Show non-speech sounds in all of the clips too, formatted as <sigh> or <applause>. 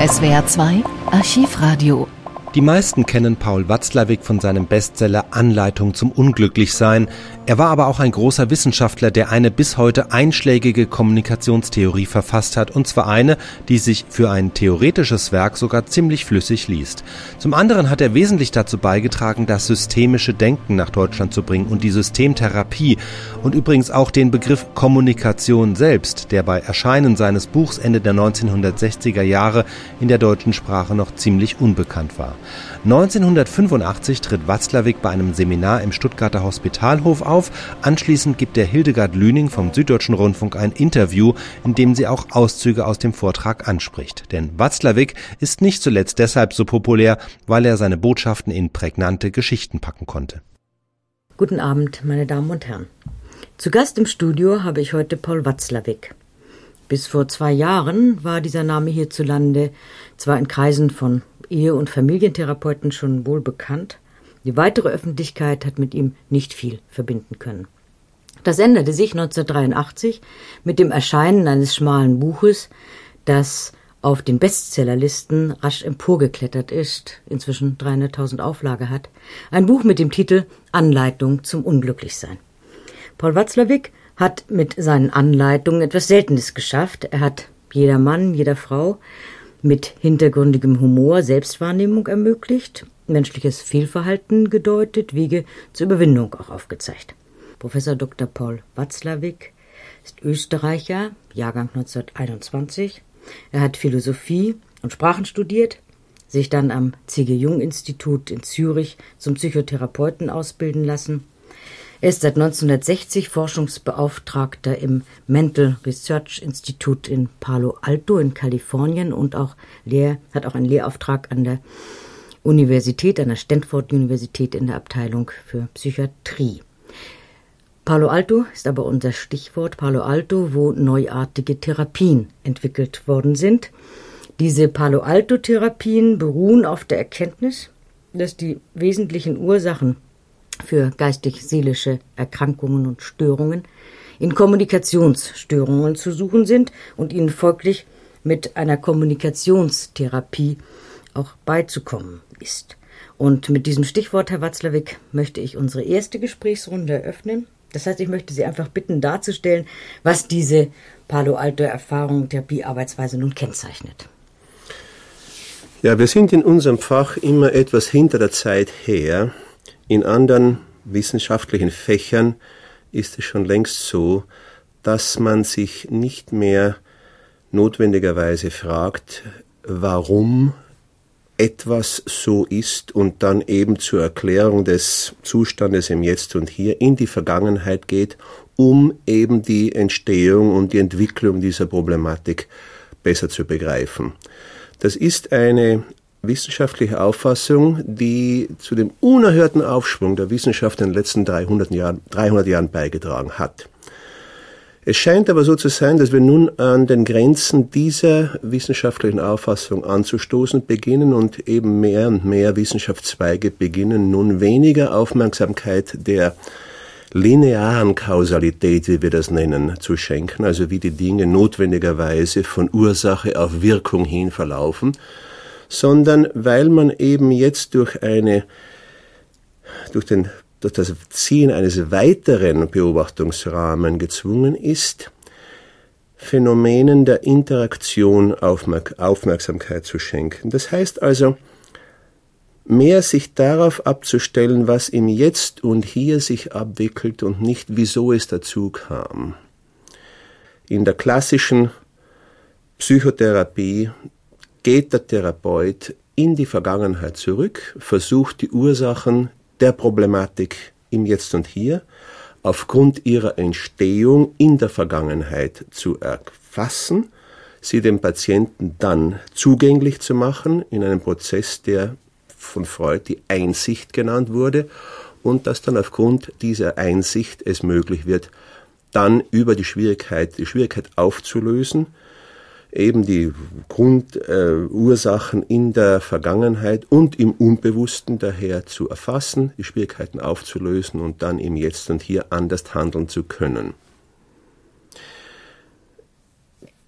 SWR 2 Archivradio die meisten kennen Paul Watzlawick von seinem Bestseller Anleitung zum Unglücklichsein. Er war aber auch ein großer Wissenschaftler, der eine bis heute einschlägige Kommunikationstheorie verfasst hat, und zwar eine, die sich für ein theoretisches Werk sogar ziemlich flüssig liest. Zum anderen hat er wesentlich dazu beigetragen, das systemische Denken nach Deutschland zu bringen und die Systemtherapie und übrigens auch den Begriff Kommunikation selbst, der bei Erscheinen seines Buchs Ende der 1960er Jahre in der deutschen Sprache noch ziemlich unbekannt war. 1985 tritt Watzlawick bei einem Seminar im Stuttgarter Hospitalhof auf. Anschließend gibt der Hildegard Lüning vom Süddeutschen Rundfunk ein Interview, in dem sie auch Auszüge aus dem Vortrag anspricht. Denn Watzlawick ist nicht zuletzt deshalb so populär, weil er seine Botschaften in prägnante Geschichten packen konnte. Guten Abend, meine Damen und Herren. Zu Gast im Studio habe ich heute Paul Watzlawick. Bis vor zwei Jahren war dieser Name hierzulande zwar in Kreisen von Ehe- und Familientherapeuten schon wohl bekannt. Die weitere Öffentlichkeit hat mit ihm nicht viel verbinden können. Das änderte sich 1983 mit dem Erscheinen eines schmalen Buches, das auf den Bestsellerlisten rasch emporgeklettert ist, inzwischen 300.000 Auflage hat. Ein Buch mit dem Titel Anleitung zum Unglücklichsein. Paul Watzlawick hat mit seinen Anleitungen etwas Seltenes geschafft. Er hat jeder Mann, jeder Frau mit hintergründigem Humor Selbstwahrnehmung ermöglicht, menschliches Fehlverhalten gedeutet, Wege zur Überwindung auch aufgezeigt. Professor Dr. Paul Watzlawick ist Österreicher, Jahrgang 1921. Er hat Philosophie und Sprachen studiert, sich dann am C.G. Jung Institut in Zürich zum Psychotherapeuten ausbilden lassen er ist seit 1960 Forschungsbeauftragter im Mental Research Institute in Palo Alto in Kalifornien und auch Lehr hat auch einen Lehrauftrag an der Universität, an der Stanford Universität in der Abteilung für Psychiatrie. Palo Alto ist aber unser Stichwort. Palo Alto, wo neuartige Therapien entwickelt worden sind. Diese Palo Alto Therapien beruhen auf der Erkenntnis, dass die wesentlichen Ursachen für geistig-seelische Erkrankungen und Störungen in Kommunikationsstörungen zu suchen sind und ihnen folglich mit einer Kommunikationstherapie auch beizukommen ist. Und mit diesem Stichwort, Herr Watzlawick, möchte ich unsere erste Gesprächsrunde eröffnen. Das heißt, ich möchte Sie einfach bitten, darzustellen, was diese Palo Alto Erfahrung Therapiearbeitsweise nun kennzeichnet. Ja, wir sind in unserem Fach immer etwas hinter der Zeit her. In anderen wissenschaftlichen Fächern ist es schon längst so, dass man sich nicht mehr notwendigerweise fragt, warum etwas so ist und dann eben zur Erklärung des Zustandes im Jetzt und Hier in die Vergangenheit geht, um eben die Entstehung und die Entwicklung dieser Problematik besser zu begreifen. Das ist eine wissenschaftliche Auffassung, die zu dem unerhörten Aufschwung der Wissenschaft in den letzten 300 Jahren, 300 Jahren beigetragen hat. Es scheint aber so zu sein, dass wir nun an den Grenzen dieser wissenschaftlichen Auffassung anzustoßen beginnen und eben mehr und mehr Wissenschaftszweige beginnen nun weniger Aufmerksamkeit der linearen Kausalität, wie wir das nennen, zu schenken, also wie die Dinge notwendigerweise von Ursache auf Wirkung hin verlaufen, sondern weil man eben jetzt durch eine, durch den, durch das Ziehen eines weiteren Beobachtungsrahmen gezwungen ist, Phänomenen der Interaktion Aufmerk Aufmerksamkeit zu schenken. Das heißt also, mehr sich darauf abzustellen, was im Jetzt und Hier sich abwickelt und nicht, wieso es dazu kam. In der klassischen Psychotherapie geht der Therapeut in die Vergangenheit zurück, versucht die Ursachen der Problematik im Jetzt und Hier aufgrund ihrer Entstehung in der Vergangenheit zu erfassen, sie dem Patienten dann zugänglich zu machen in einem Prozess, der von Freud die Einsicht genannt wurde und dass dann aufgrund dieser Einsicht es möglich wird, dann über die Schwierigkeit, die Schwierigkeit aufzulösen, eben die Grundursachen äh, in der Vergangenheit und im Unbewussten daher zu erfassen, die Schwierigkeiten aufzulösen und dann im Jetzt und Hier anders handeln zu können.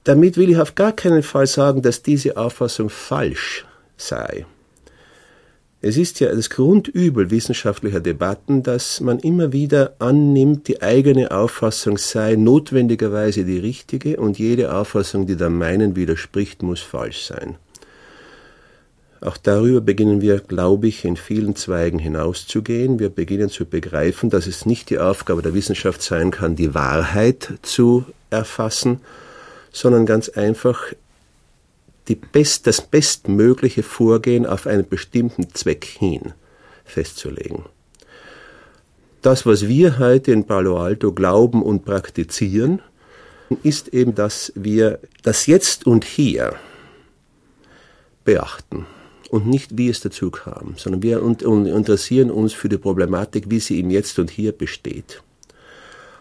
Damit will ich auf gar keinen Fall sagen, dass diese Auffassung falsch sei. Es ist ja das Grundübel wissenschaftlicher Debatten, dass man immer wieder annimmt, die eigene Auffassung sei notwendigerweise die richtige und jede Auffassung, die der meinen widerspricht, muss falsch sein. Auch darüber beginnen wir, glaube ich, in vielen Zweigen hinauszugehen. Wir beginnen zu begreifen, dass es nicht die Aufgabe der Wissenschaft sein kann, die Wahrheit zu erfassen, sondern ganz einfach die best, das bestmögliche Vorgehen auf einen bestimmten Zweck hin festzulegen. Das, was wir heute in Palo Alto glauben und praktizieren, ist eben, dass wir das Jetzt und Hier beachten und nicht, wie es dazu kam, sondern wir interessieren uns für die Problematik, wie sie im Jetzt und Hier besteht.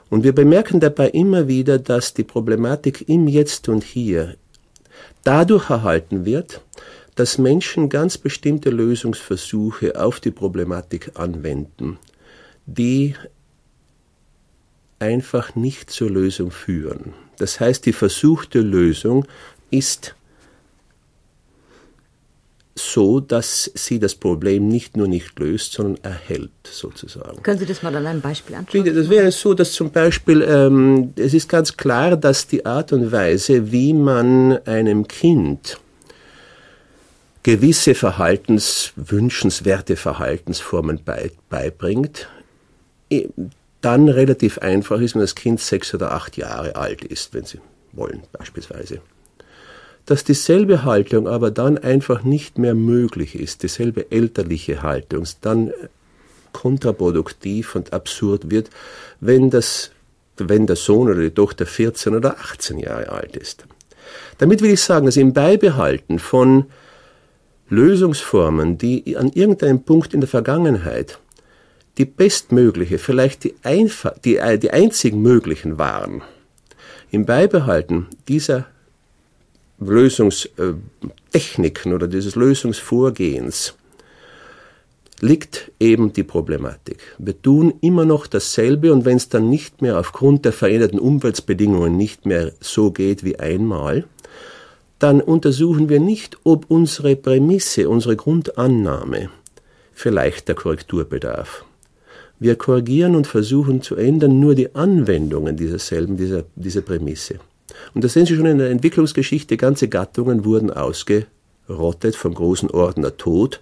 Und wir bemerken dabei immer wieder, dass die Problematik im Jetzt und Hier dadurch erhalten wird, dass Menschen ganz bestimmte Lösungsversuche auf die Problematik anwenden, die einfach nicht zur Lösung führen. Das heißt, die versuchte Lösung ist so, dass sie das Problem nicht nur nicht löst, sondern erhält, sozusagen. Können Sie das mal an einem Beispiel anschauen? Das wäre so, dass zum Beispiel, ähm, es ist ganz klar, dass die Art und Weise, wie man einem Kind gewisse Verhaltens, wünschenswerte Verhaltensformen bei, beibringt, dann relativ einfach ist, wenn das Kind sechs oder acht Jahre alt ist, wenn Sie wollen, beispielsweise dass dieselbe Haltung aber dann einfach nicht mehr möglich ist, dieselbe elterliche Haltung, dann kontraproduktiv und absurd wird, wenn, das, wenn der Sohn oder die Tochter 14 oder 18 Jahre alt ist. Damit will ich sagen, dass im Beibehalten von Lösungsformen, die an irgendeinem Punkt in der Vergangenheit die bestmögliche, vielleicht die, einfach, die, die einzigen möglichen waren, im Beibehalten dieser Lösungstechniken oder dieses Lösungsvorgehens liegt eben die Problematik. Wir tun immer noch dasselbe und wenn es dann nicht mehr aufgrund der veränderten Umweltbedingungen nicht mehr so geht wie einmal, dann untersuchen wir nicht, ob unsere Prämisse, unsere Grundannahme vielleicht der Korrektur bedarf. Wir korrigieren und versuchen zu ändern nur die Anwendungen dieser selben, dieser, dieser Prämisse. Und da sehen Sie schon in der Entwicklungsgeschichte, ganze Gattungen wurden ausgerottet vom großen Ordner Tod,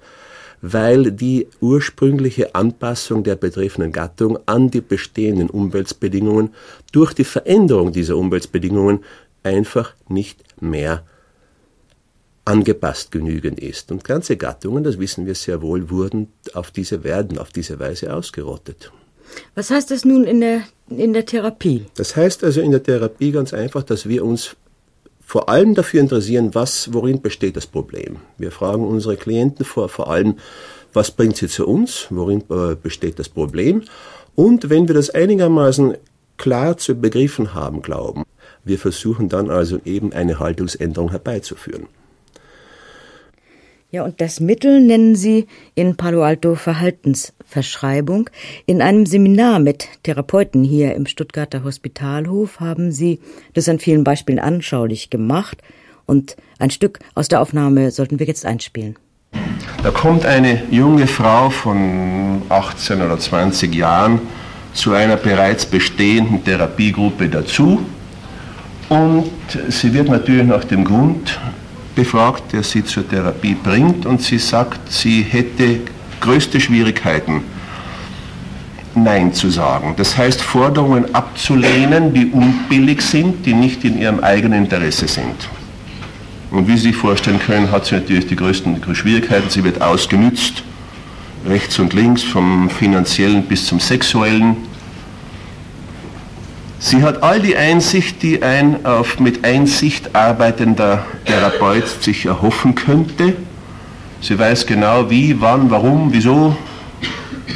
weil die ursprüngliche Anpassung der betreffenden Gattung an die bestehenden Umweltbedingungen durch die Veränderung dieser Umweltbedingungen einfach nicht mehr angepasst genügend ist. Und ganze Gattungen, das wissen wir sehr wohl, wurden auf diese, werden auf diese Weise ausgerottet. Was heißt das nun in der, in der Therapie? Das heißt also in der Therapie ganz einfach, dass wir uns vor allem dafür interessieren, was, worin besteht das Problem. Wir fragen unsere Klienten vor, vor allem, was bringt sie zu uns, worin äh, besteht das Problem. Und wenn wir das einigermaßen klar zu begriffen haben, glauben, wir versuchen dann also eben eine Haltungsänderung herbeizuführen. Ja, und das Mittel nennen Sie in Palo Alto Verhaltensverschreibung. In einem Seminar mit Therapeuten hier im Stuttgarter Hospitalhof haben Sie das an vielen Beispielen anschaulich gemacht. Und ein Stück aus der Aufnahme sollten wir jetzt einspielen. Da kommt eine junge Frau von 18 oder 20 Jahren zu einer bereits bestehenden Therapiegruppe dazu und sie wird natürlich nach dem Grund befragt, der sie zur Therapie bringt und sie sagt, sie hätte größte Schwierigkeiten, Nein zu sagen. Das heißt, Forderungen abzulehnen, die unbillig sind, die nicht in ihrem eigenen Interesse sind. Und wie Sie sich vorstellen können, hat sie natürlich die größten Schwierigkeiten. Sie wird ausgenützt, rechts und links, vom finanziellen bis zum sexuellen. Sie hat all die Einsicht, die ein auf mit Einsicht arbeitender Therapeut sich erhoffen könnte. Sie weiß genau, wie, wann, warum, wieso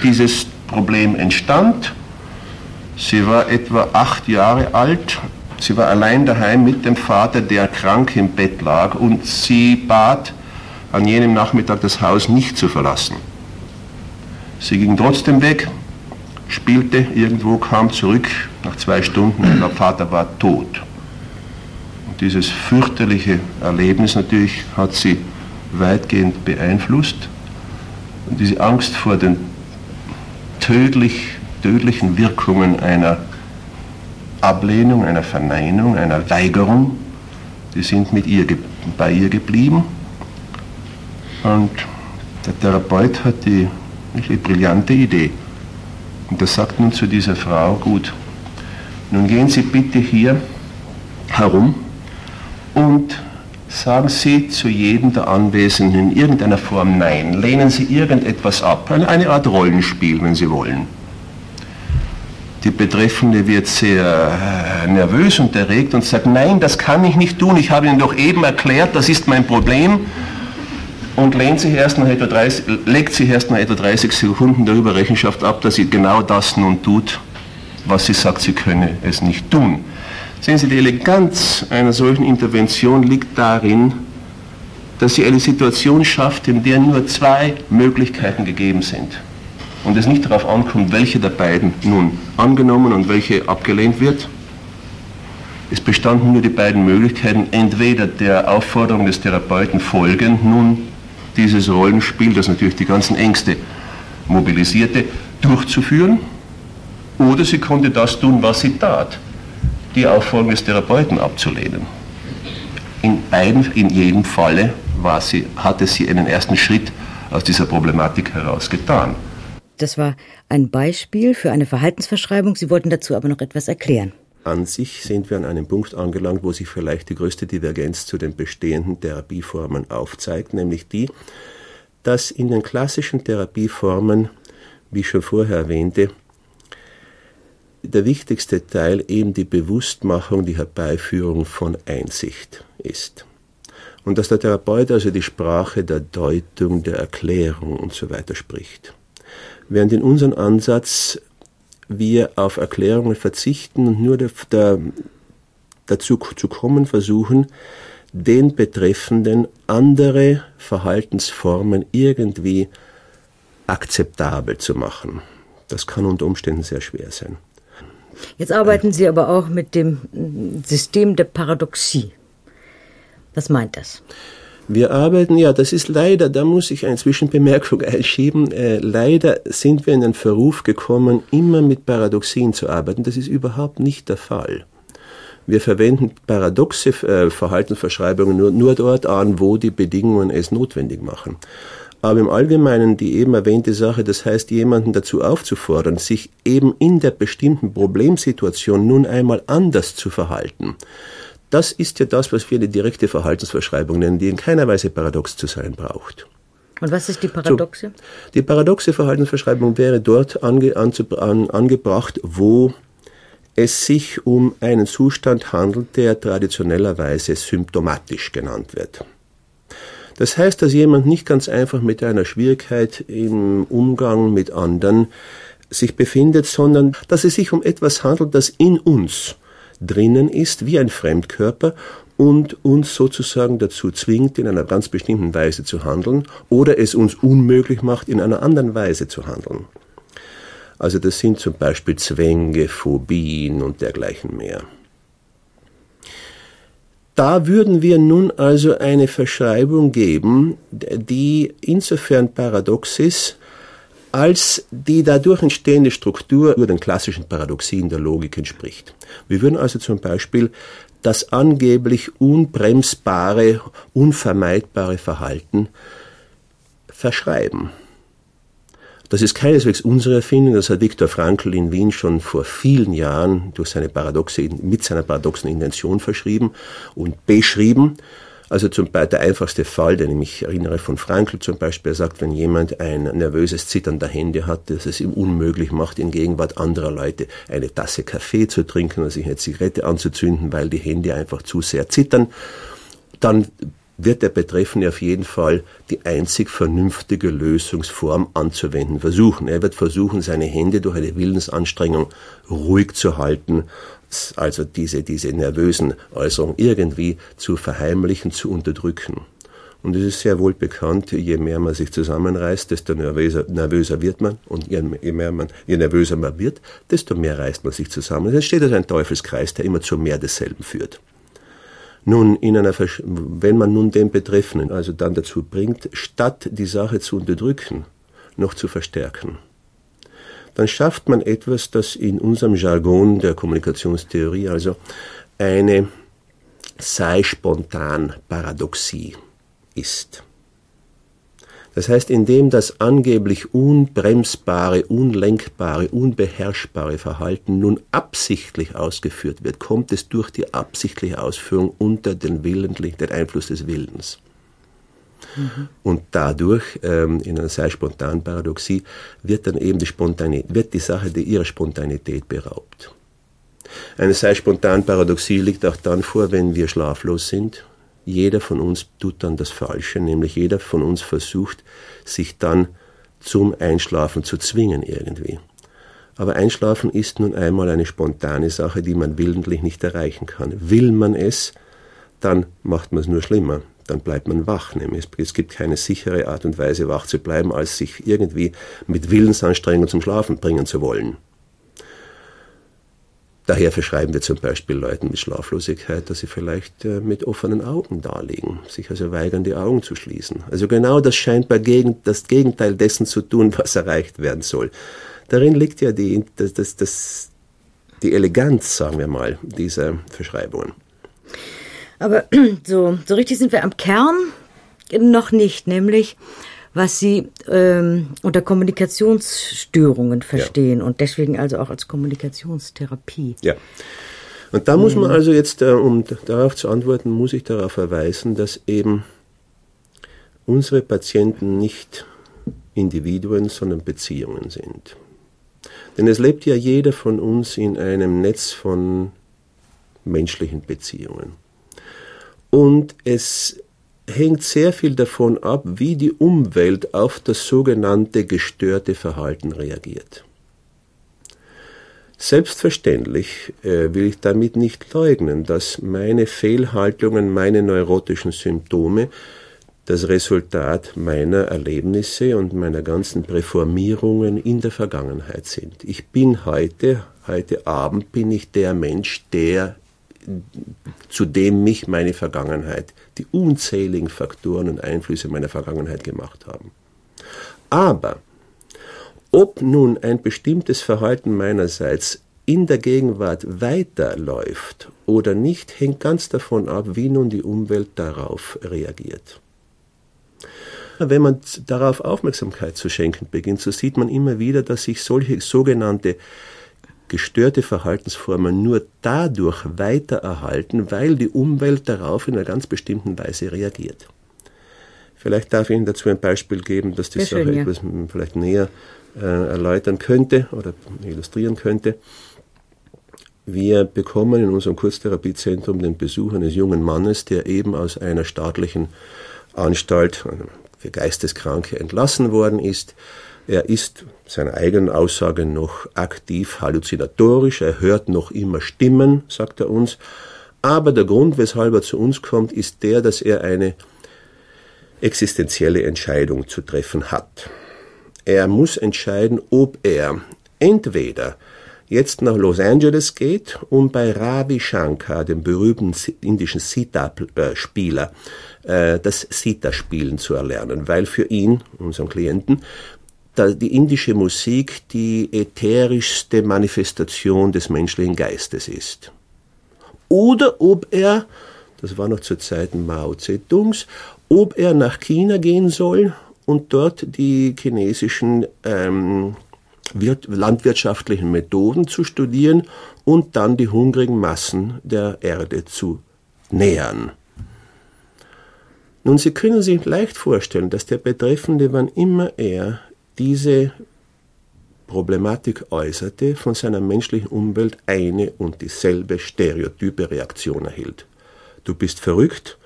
dieses Problem entstand. Sie war etwa acht Jahre alt. Sie war allein daheim mit dem Vater, der krank im Bett lag, und sie bat an jenem Nachmittag das Haus nicht zu verlassen. Sie ging trotzdem weg, spielte irgendwo, kam zurück nach zwei Stunden und der Vater war tot. dieses fürchterliche Erlebnis natürlich hat sie weitgehend beeinflusst. Und diese Angst vor den tödlich, tödlichen Wirkungen einer Ablehnung, einer Verneinung, einer Weigerung, die sind mit ihr, bei ihr geblieben. Und der Therapeut hat die, die brillante Idee. Und er sagt nun zu dieser Frau, gut, nun gehen Sie bitte hier herum und sagen Sie zu jedem der Anwesenden in irgendeiner Form Nein. Lehnen Sie irgendetwas ab. Eine Art Rollenspiel, wenn Sie wollen. Die Betreffende wird sehr äh, nervös und erregt und sagt, nein, das kann ich nicht tun. Ich habe Ihnen doch eben erklärt, das ist mein Problem. Und lehnt sich erst nach etwa 30, legt sich erst nach etwa 30 Sekunden darüber Rechenschaft ab, dass sie genau das nun tut, was sie sagt, sie könne es nicht tun. Sehen Sie, die Eleganz einer solchen Intervention liegt darin, dass sie eine Situation schafft, in der nur zwei Möglichkeiten gegeben sind. Und es nicht darauf ankommt, welche der beiden nun angenommen und welche abgelehnt wird. Es bestanden nur die beiden Möglichkeiten, entweder der Aufforderung des Therapeuten folgend, nun dieses Rollenspiel, das natürlich die ganzen Ängste mobilisierte, durchzuführen, oder sie konnte das tun, was sie tat, die Aufforderung des Therapeuten abzulehnen. In beiden, in jedem Falle war sie, hatte sie einen ersten Schritt aus dieser Problematik heraus getan. Das war ein Beispiel für eine Verhaltensverschreibung. Sie wollten dazu aber noch etwas erklären. An sich sind wir an einem Punkt angelangt, wo sich vielleicht die größte Divergenz zu den bestehenden Therapieformen aufzeigt, nämlich die, dass in den klassischen Therapieformen, wie ich schon vorher erwähnte, der wichtigste Teil eben die Bewusstmachung, die Herbeiführung von Einsicht ist. Und dass der Therapeut also die Sprache der Deutung, der Erklärung und so weiter spricht. Während in unserem Ansatz wir auf Erklärungen verzichten und nur der, der, dazu zu kommen versuchen, den Betreffenden andere Verhaltensformen irgendwie akzeptabel zu machen. Das kann unter Umständen sehr schwer sein. Jetzt arbeiten Sie aber auch mit dem System der Paradoxie. Was meint das? Wir arbeiten, ja, das ist leider, da muss ich eine Zwischenbemerkung einschieben, äh, leider sind wir in den Verruf gekommen, immer mit Paradoxien zu arbeiten. Das ist überhaupt nicht der Fall. Wir verwenden paradoxe äh, Verhaltensverschreibungen nur, nur dort an, wo die Bedingungen es notwendig machen. Aber im Allgemeinen die eben erwähnte Sache, das heißt, jemanden dazu aufzufordern, sich eben in der bestimmten Problemsituation nun einmal anders zu verhalten. Das ist ja das, was wir eine direkte Verhaltensverschreibung nennen, die in keiner Weise paradox zu sein braucht. Und was ist die Paradoxe? So, die paradoxe Verhaltensverschreibung wäre dort ange, an, an, angebracht, wo es sich um einen Zustand handelt, der traditionellerweise symptomatisch genannt wird. Das heißt, dass jemand nicht ganz einfach mit einer Schwierigkeit im Umgang mit anderen sich befindet, sondern dass es sich um etwas handelt, das in uns drinnen ist, wie ein Fremdkörper und uns sozusagen dazu zwingt, in einer ganz bestimmten Weise zu handeln oder es uns unmöglich macht, in einer anderen Weise zu handeln. Also das sind zum Beispiel Zwänge, Phobien und dergleichen mehr. Da würden wir nun also eine Verschreibung geben, die insofern paradox ist, als die dadurch entstehende Struktur über den klassischen Paradoxien der Logik entspricht. Wir würden also zum Beispiel das angeblich unbremsbare, unvermeidbare Verhalten verschreiben. Das ist keineswegs unsere Erfindung, das hat Viktor Frankl in Wien schon vor vielen Jahren durch seine paradoxe, mit seiner paradoxen Intention verschrieben und beschrieben. Also zum Beispiel der einfachste Fall, den ich mich erinnere von Frankl zum Beispiel, er sagt, wenn jemand ein nervöses Zittern der Hände hat, das es ihm unmöglich macht, in Gegenwart anderer Leute eine Tasse Kaffee zu trinken oder sich eine Zigarette anzuzünden, weil die Hände einfach zu sehr zittern, dann wird der Betreffende auf jeden Fall die einzig vernünftige Lösungsform anzuwenden versuchen. Er wird versuchen, seine Hände durch eine Willensanstrengung ruhig zu halten, also diese, diese nervösen Äußerungen irgendwie zu verheimlichen, zu unterdrücken. Und es ist sehr wohl bekannt, je mehr man sich zusammenreißt, desto nervöser, nervöser wird man. Und je, mehr man, je nervöser man wird, desto mehr reißt man sich zusammen. Es entsteht also ein Teufelskreis, der immer zu mehr desselben führt. Nun, in einer, wenn man nun den Betreffenden also dann dazu bringt, statt die Sache zu unterdrücken, noch zu verstärken, dann schafft man etwas, das in unserem Jargon der Kommunikationstheorie also eine sei spontan Paradoxie ist. Das heißt, indem das angeblich unbremsbare, unlenkbare, unbeherrschbare Verhalten nun absichtlich ausgeführt wird, kommt es durch die absichtliche Ausführung unter den, Willen, den Einfluss des Willens. Mhm. Und dadurch, ähm, in einer sehr spontanen Paradoxie, wird dann eben die Spontanität, wird die Sache die ihrer Spontanität beraubt. Eine sehr spontane Paradoxie liegt auch dann vor, wenn wir schlaflos sind jeder von uns tut dann das Falsche, nämlich jeder von uns versucht, sich dann zum Einschlafen zu zwingen irgendwie. Aber Einschlafen ist nun einmal eine spontane Sache, die man willentlich nicht erreichen kann. Will man es, dann macht man es nur schlimmer. Dann bleibt man wach. Nämlich es gibt keine sichere Art und Weise, wach zu bleiben, als sich irgendwie mit Willensanstrengung zum Schlafen bringen zu wollen. Daher verschreiben wir zum Beispiel Leuten mit Schlaflosigkeit, dass sie vielleicht äh, mit offenen Augen darlegen, sich also weigern, die Augen zu schließen. Also genau das scheint bei gegen, das Gegenteil dessen zu tun, <laughs> was erreicht werden soll. Darin liegt ja die, das, das, das, die Eleganz, sagen wir mal, dieser Verschreibungen. Aber <clears throat> so, so richtig sind wir am Kern noch nicht, nämlich was sie ähm, unter Kommunikationsstörungen verstehen ja. und deswegen also auch als Kommunikationstherapie. Ja. Und da muss man mhm. also jetzt, äh, um darauf zu antworten, muss ich darauf verweisen, dass eben unsere Patienten nicht Individuen, sondern Beziehungen sind. Denn es lebt ja jeder von uns in einem Netz von menschlichen Beziehungen. Und es hängt sehr viel davon ab, wie die Umwelt auf das sogenannte gestörte Verhalten reagiert. Selbstverständlich äh, will ich damit nicht leugnen, dass meine Fehlhaltungen, meine neurotischen Symptome das Resultat meiner Erlebnisse und meiner ganzen Präformierungen in der Vergangenheit sind. Ich bin heute, heute Abend bin ich der Mensch, der zu dem mich meine Vergangenheit, die unzähligen Faktoren und Einflüsse meiner Vergangenheit gemacht haben. Aber ob nun ein bestimmtes Verhalten meinerseits in der Gegenwart weiterläuft oder nicht, hängt ganz davon ab, wie nun die Umwelt darauf reagiert. Wenn man darauf Aufmerksamkeit zu schenken beginnt, so sieht man immer wieder, dass sich solche sogenannte gestörte Verhaltensformen nur dadurch weiter erhalten, weil die Umwelt darauf in einer ganz bestimmten Weise reagiert. Vielleicht darf ich Ihnen dazu ein Beispiel geben, das die Sehr Sache schön, ja. etwas vielleicht näher äh, erläutern könnte oder illustrieren könnte. Wir bekommen in unserem Kurztherapiezentrum den Besuch eines jungen Mannes, der eben aus einer staatlichen Anstalt für Geisteskranke entlassen worden ist er ist seiner eigenen Aussage noch aktiv halluzinatorisch, er hört noch immer Stimmen, sagt er uns. Aber der Grund, weshalb er zu uns kommt, ist der, dass er eine existenzielle Entscheidung zu treffen hat. Er muss entscheiden, ob er entweder jetzt nach Los Angeles geht, um bei Ravi Shankar, dem berühmten indischen Sita-Spieler, äh, das Sita-Spielen zu erlernen, weil für ihn, unseren Klienten, die indische Musik die ätherischste Manifestation des menschlichen Geistes ist. Oder ob er, das war noch zu Zeiten Mao Zedongs, ob er nach China gehen soll und dort die chinesischen ähm, landwirtschaftlichen Methoden zu studieren und dann die hungrigen Massen der Erde zu nähern. Nun, Sie können sich leicht vorstellen, dass der Betreffende, wann immer er diese Problematik äußerte, von seiner menschlichen Umwelt eine und dieselbe stereotype Reaktion erhielt. Du bist verrückt,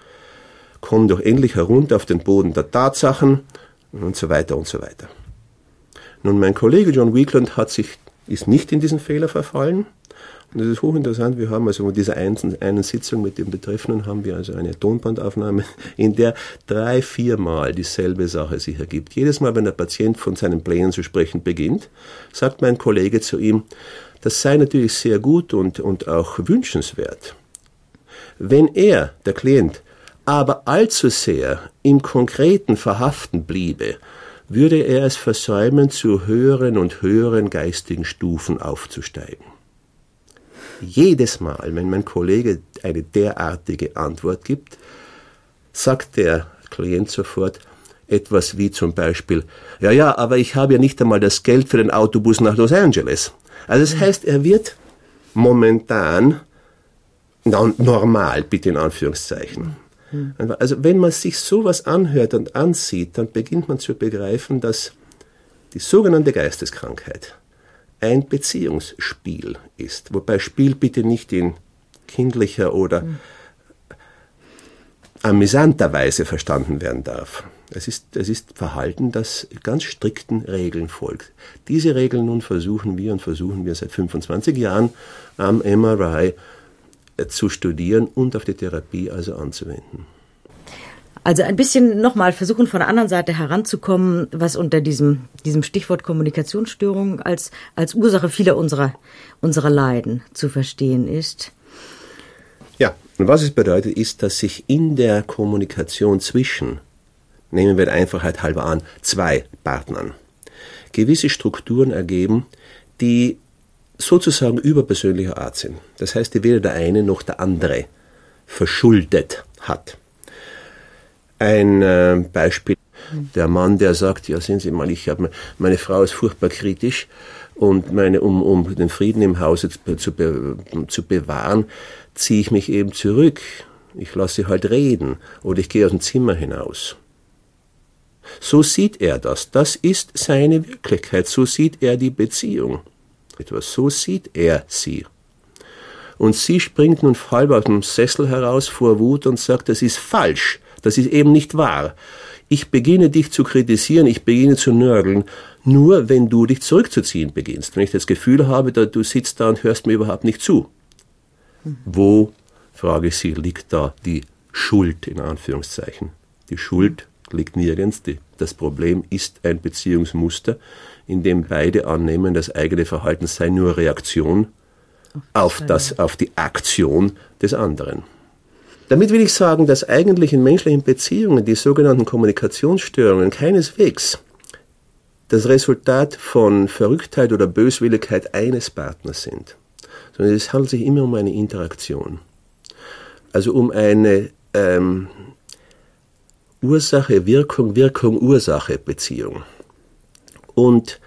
komm doch endlich herunter auf den Boden der Tatsachen und so weiter und so weiter. Nun, mein Kollege John Weekland hat sich, ist nicht in diesen Fehler verfallen. Und das ist hochinteressant. Wir haben also in dieser einen, einen Sitzung mit dem Betreffenden haben wir also eine Tonbandaufnahme, <laughs> in der drei, viermal dieselbe Sache sich ergibt. Jedes Mal, wenn der Patient von seinen Plänen zu sprechen beginnt, sagt mein Kollege zu ihm, das sei natürlich sehr gut und, und auch wünschenswert. Wenn er, der Klient, aber allzu sehr im Konkreten verhaften bliebe, würde er es versäumen, zu höheren und höheren geistigen Stufen aufzusteigen. Jedes Mal, wenn mein Kollege eine derartige Antwort gibt, sagt der Klient sofort etwas wie zum Beispiel, ja, ja, aber ich habe ja nicht einmal das Geld für den Autobus nach Los Angeles. Also das heißt, er wird momentan normal, bitte in Anführungszeichen. Also wenn man sich sowas anhört und ansieht, dann beginnt man zu begreifen, dass die sogenannte Geisteskrankheit ein Beziehungsspiel ist. Wobei Spiel bitte nicht in kindlicher oder mhm. amüsanter Weise verstanden werden darf. Es ist, es ist Verhalten, das ganz strikten Regeln folgt. Diese Regeln nun versuchen wir und versuchen wir seit 25 Jahren am MRI zu studieren und auf die Therapie also anzuwenden. Also ein bisschen nochmal versuchen von der anderen Seite heranzukommen, was unter diesem, diesem Stichwort Kommunikationsstörung als, als Ursache vieler unserer, unserer Leiden zu verstehen ist. Ja, und was es bedeutet, ist, dass sich in der Kommunikation zwischen, nehmen wir der Einfachheit halber an, zwei Partnern, gewisse Strukturen ergeben, die sozusagen überpersönlicher Art sind. Das heißt, die weder der eine noch der andere verschuldet hat. Ein äh, Beispiel, der Mann, der sagt, ja sehen Sie mal, ich habe meine Frau ist furchtbar kritisch und meine, um, um den Frieden im Hause zu, be, zu bewahren, ziehe ich mich eben zurück. Ich lasse sie halt reden oder ich gehe aus dem Zimmer hinaus. So sieht er das. Das ist seine Wirklichkeit. So sieht er die Beziehung. Etwas. So sieht er sie. Und sie springt nun halb aus dem Sessel heraus vor Wut und sagt, das ist falsch. Das ist eben nicht wahr. Ich beginne dich zu kritisieren, ich beginne zu nörgeln, nur wenn du dich zurückzuziehen beginnst. Wenn ich das Gefühl habe, da, du sitzt da und hörst mir überhaupt nicht zu. Wo, frage ich Sie, liegt da die Schuld in Anführungszeichen? Die Schuld liegt nirgends. Die, das Problem ist ein Beziehungsmuster, in dem beide annehmen, das eigene Verhalten sei nur Reaktion auf, das, auf die Aktion des anderen. Damit will ich sagen, dass eigentlich in menschlichen Beziehungen die sogenannten Kommunikationsstörungen keineswegs das Resultat von Verrücktheit oder Böswilligkeit eines Partners sind, sondern es handelt sich immer um eine Interaktion. Also um eine ähm, Ursache, Wirkung, Wirkung, Ursache Beziehung. Und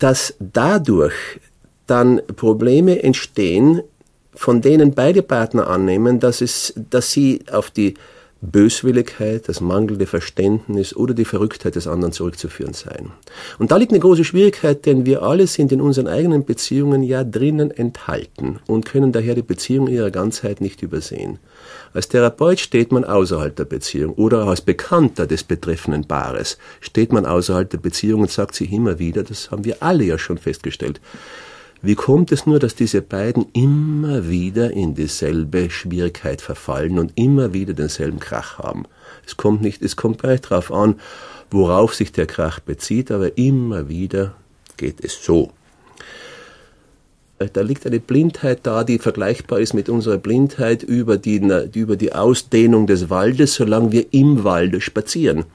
dass dadurch dann Probleme entstehen, von denen beide Partner annehmen, dass, es, dass sie auf die Böswilligkeit, das mangelnde Verständnis oder die Verrücktheit des anderen zurückzuführen seien. Und da liegt eine große Schwierigkeit, denn wir alle sind in unseren eigenen Beziehungen ja drinnen enthalten und können daher die Beziehung in ihrer Ganzheit nicht übersehen. Als Therapeut steht man außerhalb der Beziehung oder als Bekannter des betreffenden Paares steht man außerhalb der Beziehung und sagt sich immer wieder, das haben wir alle ja schon festgestellt, wie kommt es nur, dass diese beiden immer wieder in dieselbe Schwierigkeit verfallen und immer wieder denselben Krach haben? Es kommt nicht, es kommt gar nicht darauf an, worauf sich der Krach bezieht, aber immer wieder geht es so. Da liegt eine Blindheit da, die vergleichbar ist mit unserer Blindheit über die, über die Ausdehnung des Waldes, solange wir im Walde spazieren.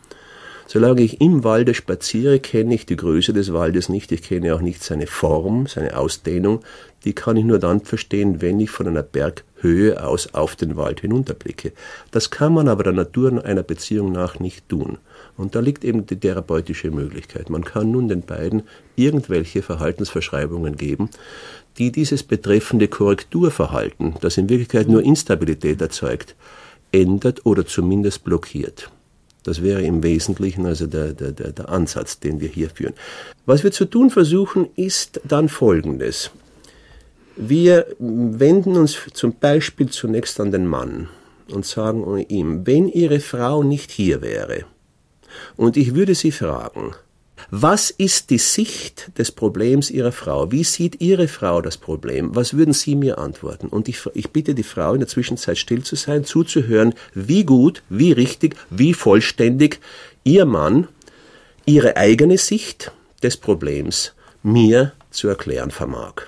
Solange ich im Walde spaziere, kenne ich die Größe des Waldes nicht, ich kenne auch nicht seine Form, seine Ausdehnung, die kann ich nur dann verstehen, wenn ich von einer Berghöhe aus auf den Wald hinunterblicke. Das kann man aber der Natur einer Beziehung nach nicht tun. Und da liegt eben die therapeutische Möglichkeit. Man kann nun den beiden irgendwelche Verhaltensverschreibungen geben, die dieses betreffende Korrekturverhalten, das in Wirklichkeit nur Instabilität erzeugt, ändert oder zumindest blockiert. Das wäre im Wesentlichen also der, der, der, Ansatz, den wir hier führen. Was wir zu tun versuchen, ist dann Folgendes. Wir wenden uns zum Beispiel zunächst an den Mann und sagen ihm, wenn Ihre Frau nicht hier wäre und ich würde Sie fragen, was ist die Sicht des Problems Ihrer Frau? Wie sieht Ihre Frau das Problem? Was würden Sie mir antworten? Und ich, ich bitte die Frau in der Zwischenzeit still zu sein, zuzuhören, wie gut, wie richtig, wie vollständig Ihr Mann Ihre eigene Sicht des Problems mir zu erklären vermag.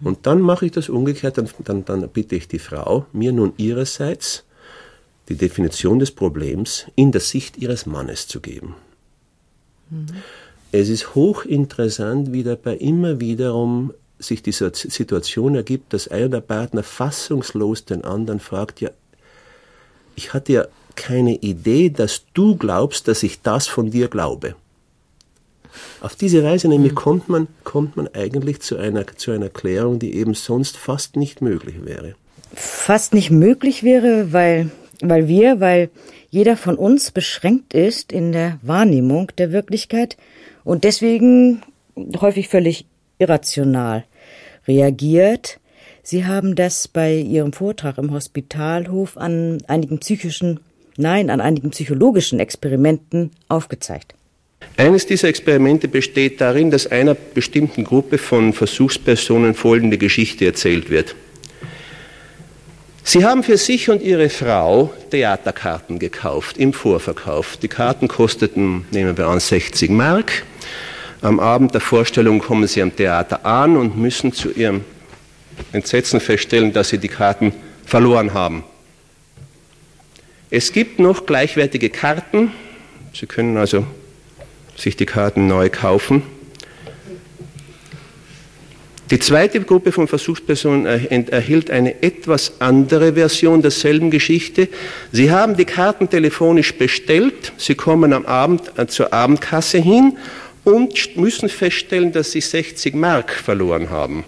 Und dann mache ich das umgekehrt, dann, dann, dann bitte ich die Frau, mir nun ihrerseits die Definition des Problems in der Sicht ihres Mannes zu geben. Mhm. Es ist hochinteressant, wie dabei immer wiederum sich diese Situation ergibt, dass einer der Partner fassungslos den anderen fragt, ja, ich hatte ja keine Idee, dass du glaubst, dass ich das von dir glaube. Auf diese Weise nämlich mhm. kommt, man, kommt man eigentlich zu einer, zu einer Klärung, die eben sonst fast nicht möglich wäre. Fast nicht möglich wäre, weil, weil wir, weil jeder von uns beschränkt ist in der Wahrnehmung der Wirklichkeit und deswegen häufig völlig irrational reagiert. Sie haben das bei Ihrem Vortrag im Hospitalhof an einigen psychischen, nein, an einigen psychologischen Experimenten aufgezeigt. Eines dieser Experimente besteht darin, dass einer bestimmten Gruppe von Versuchspersonen folgende Geschichte erzählt wird. Sie haben für sich und Ihre Frau Theaterkarten gekauft im Vorverkauf. Die Karten kosteten, nehmen wir an, 60 Mark. Am Abend der Vorstellung kommen Sie am Theater an und müssen zu Ihrem Entsetzen feststellen, dass Sie die Karten verloren haben. Es gibt noch gleichwertige Karten. Sie können also sich die Karten neu kaufen. Die zweite Gruppe von Versuchspersonen erhielt eine etwas andere Version derselben Geschichte. Sie haben die Karten telefonisch bestellt, sie kommen am Abend äh, zur Abendkasse hin und müssen feststellen, dass sie 60 Mark verloren haben.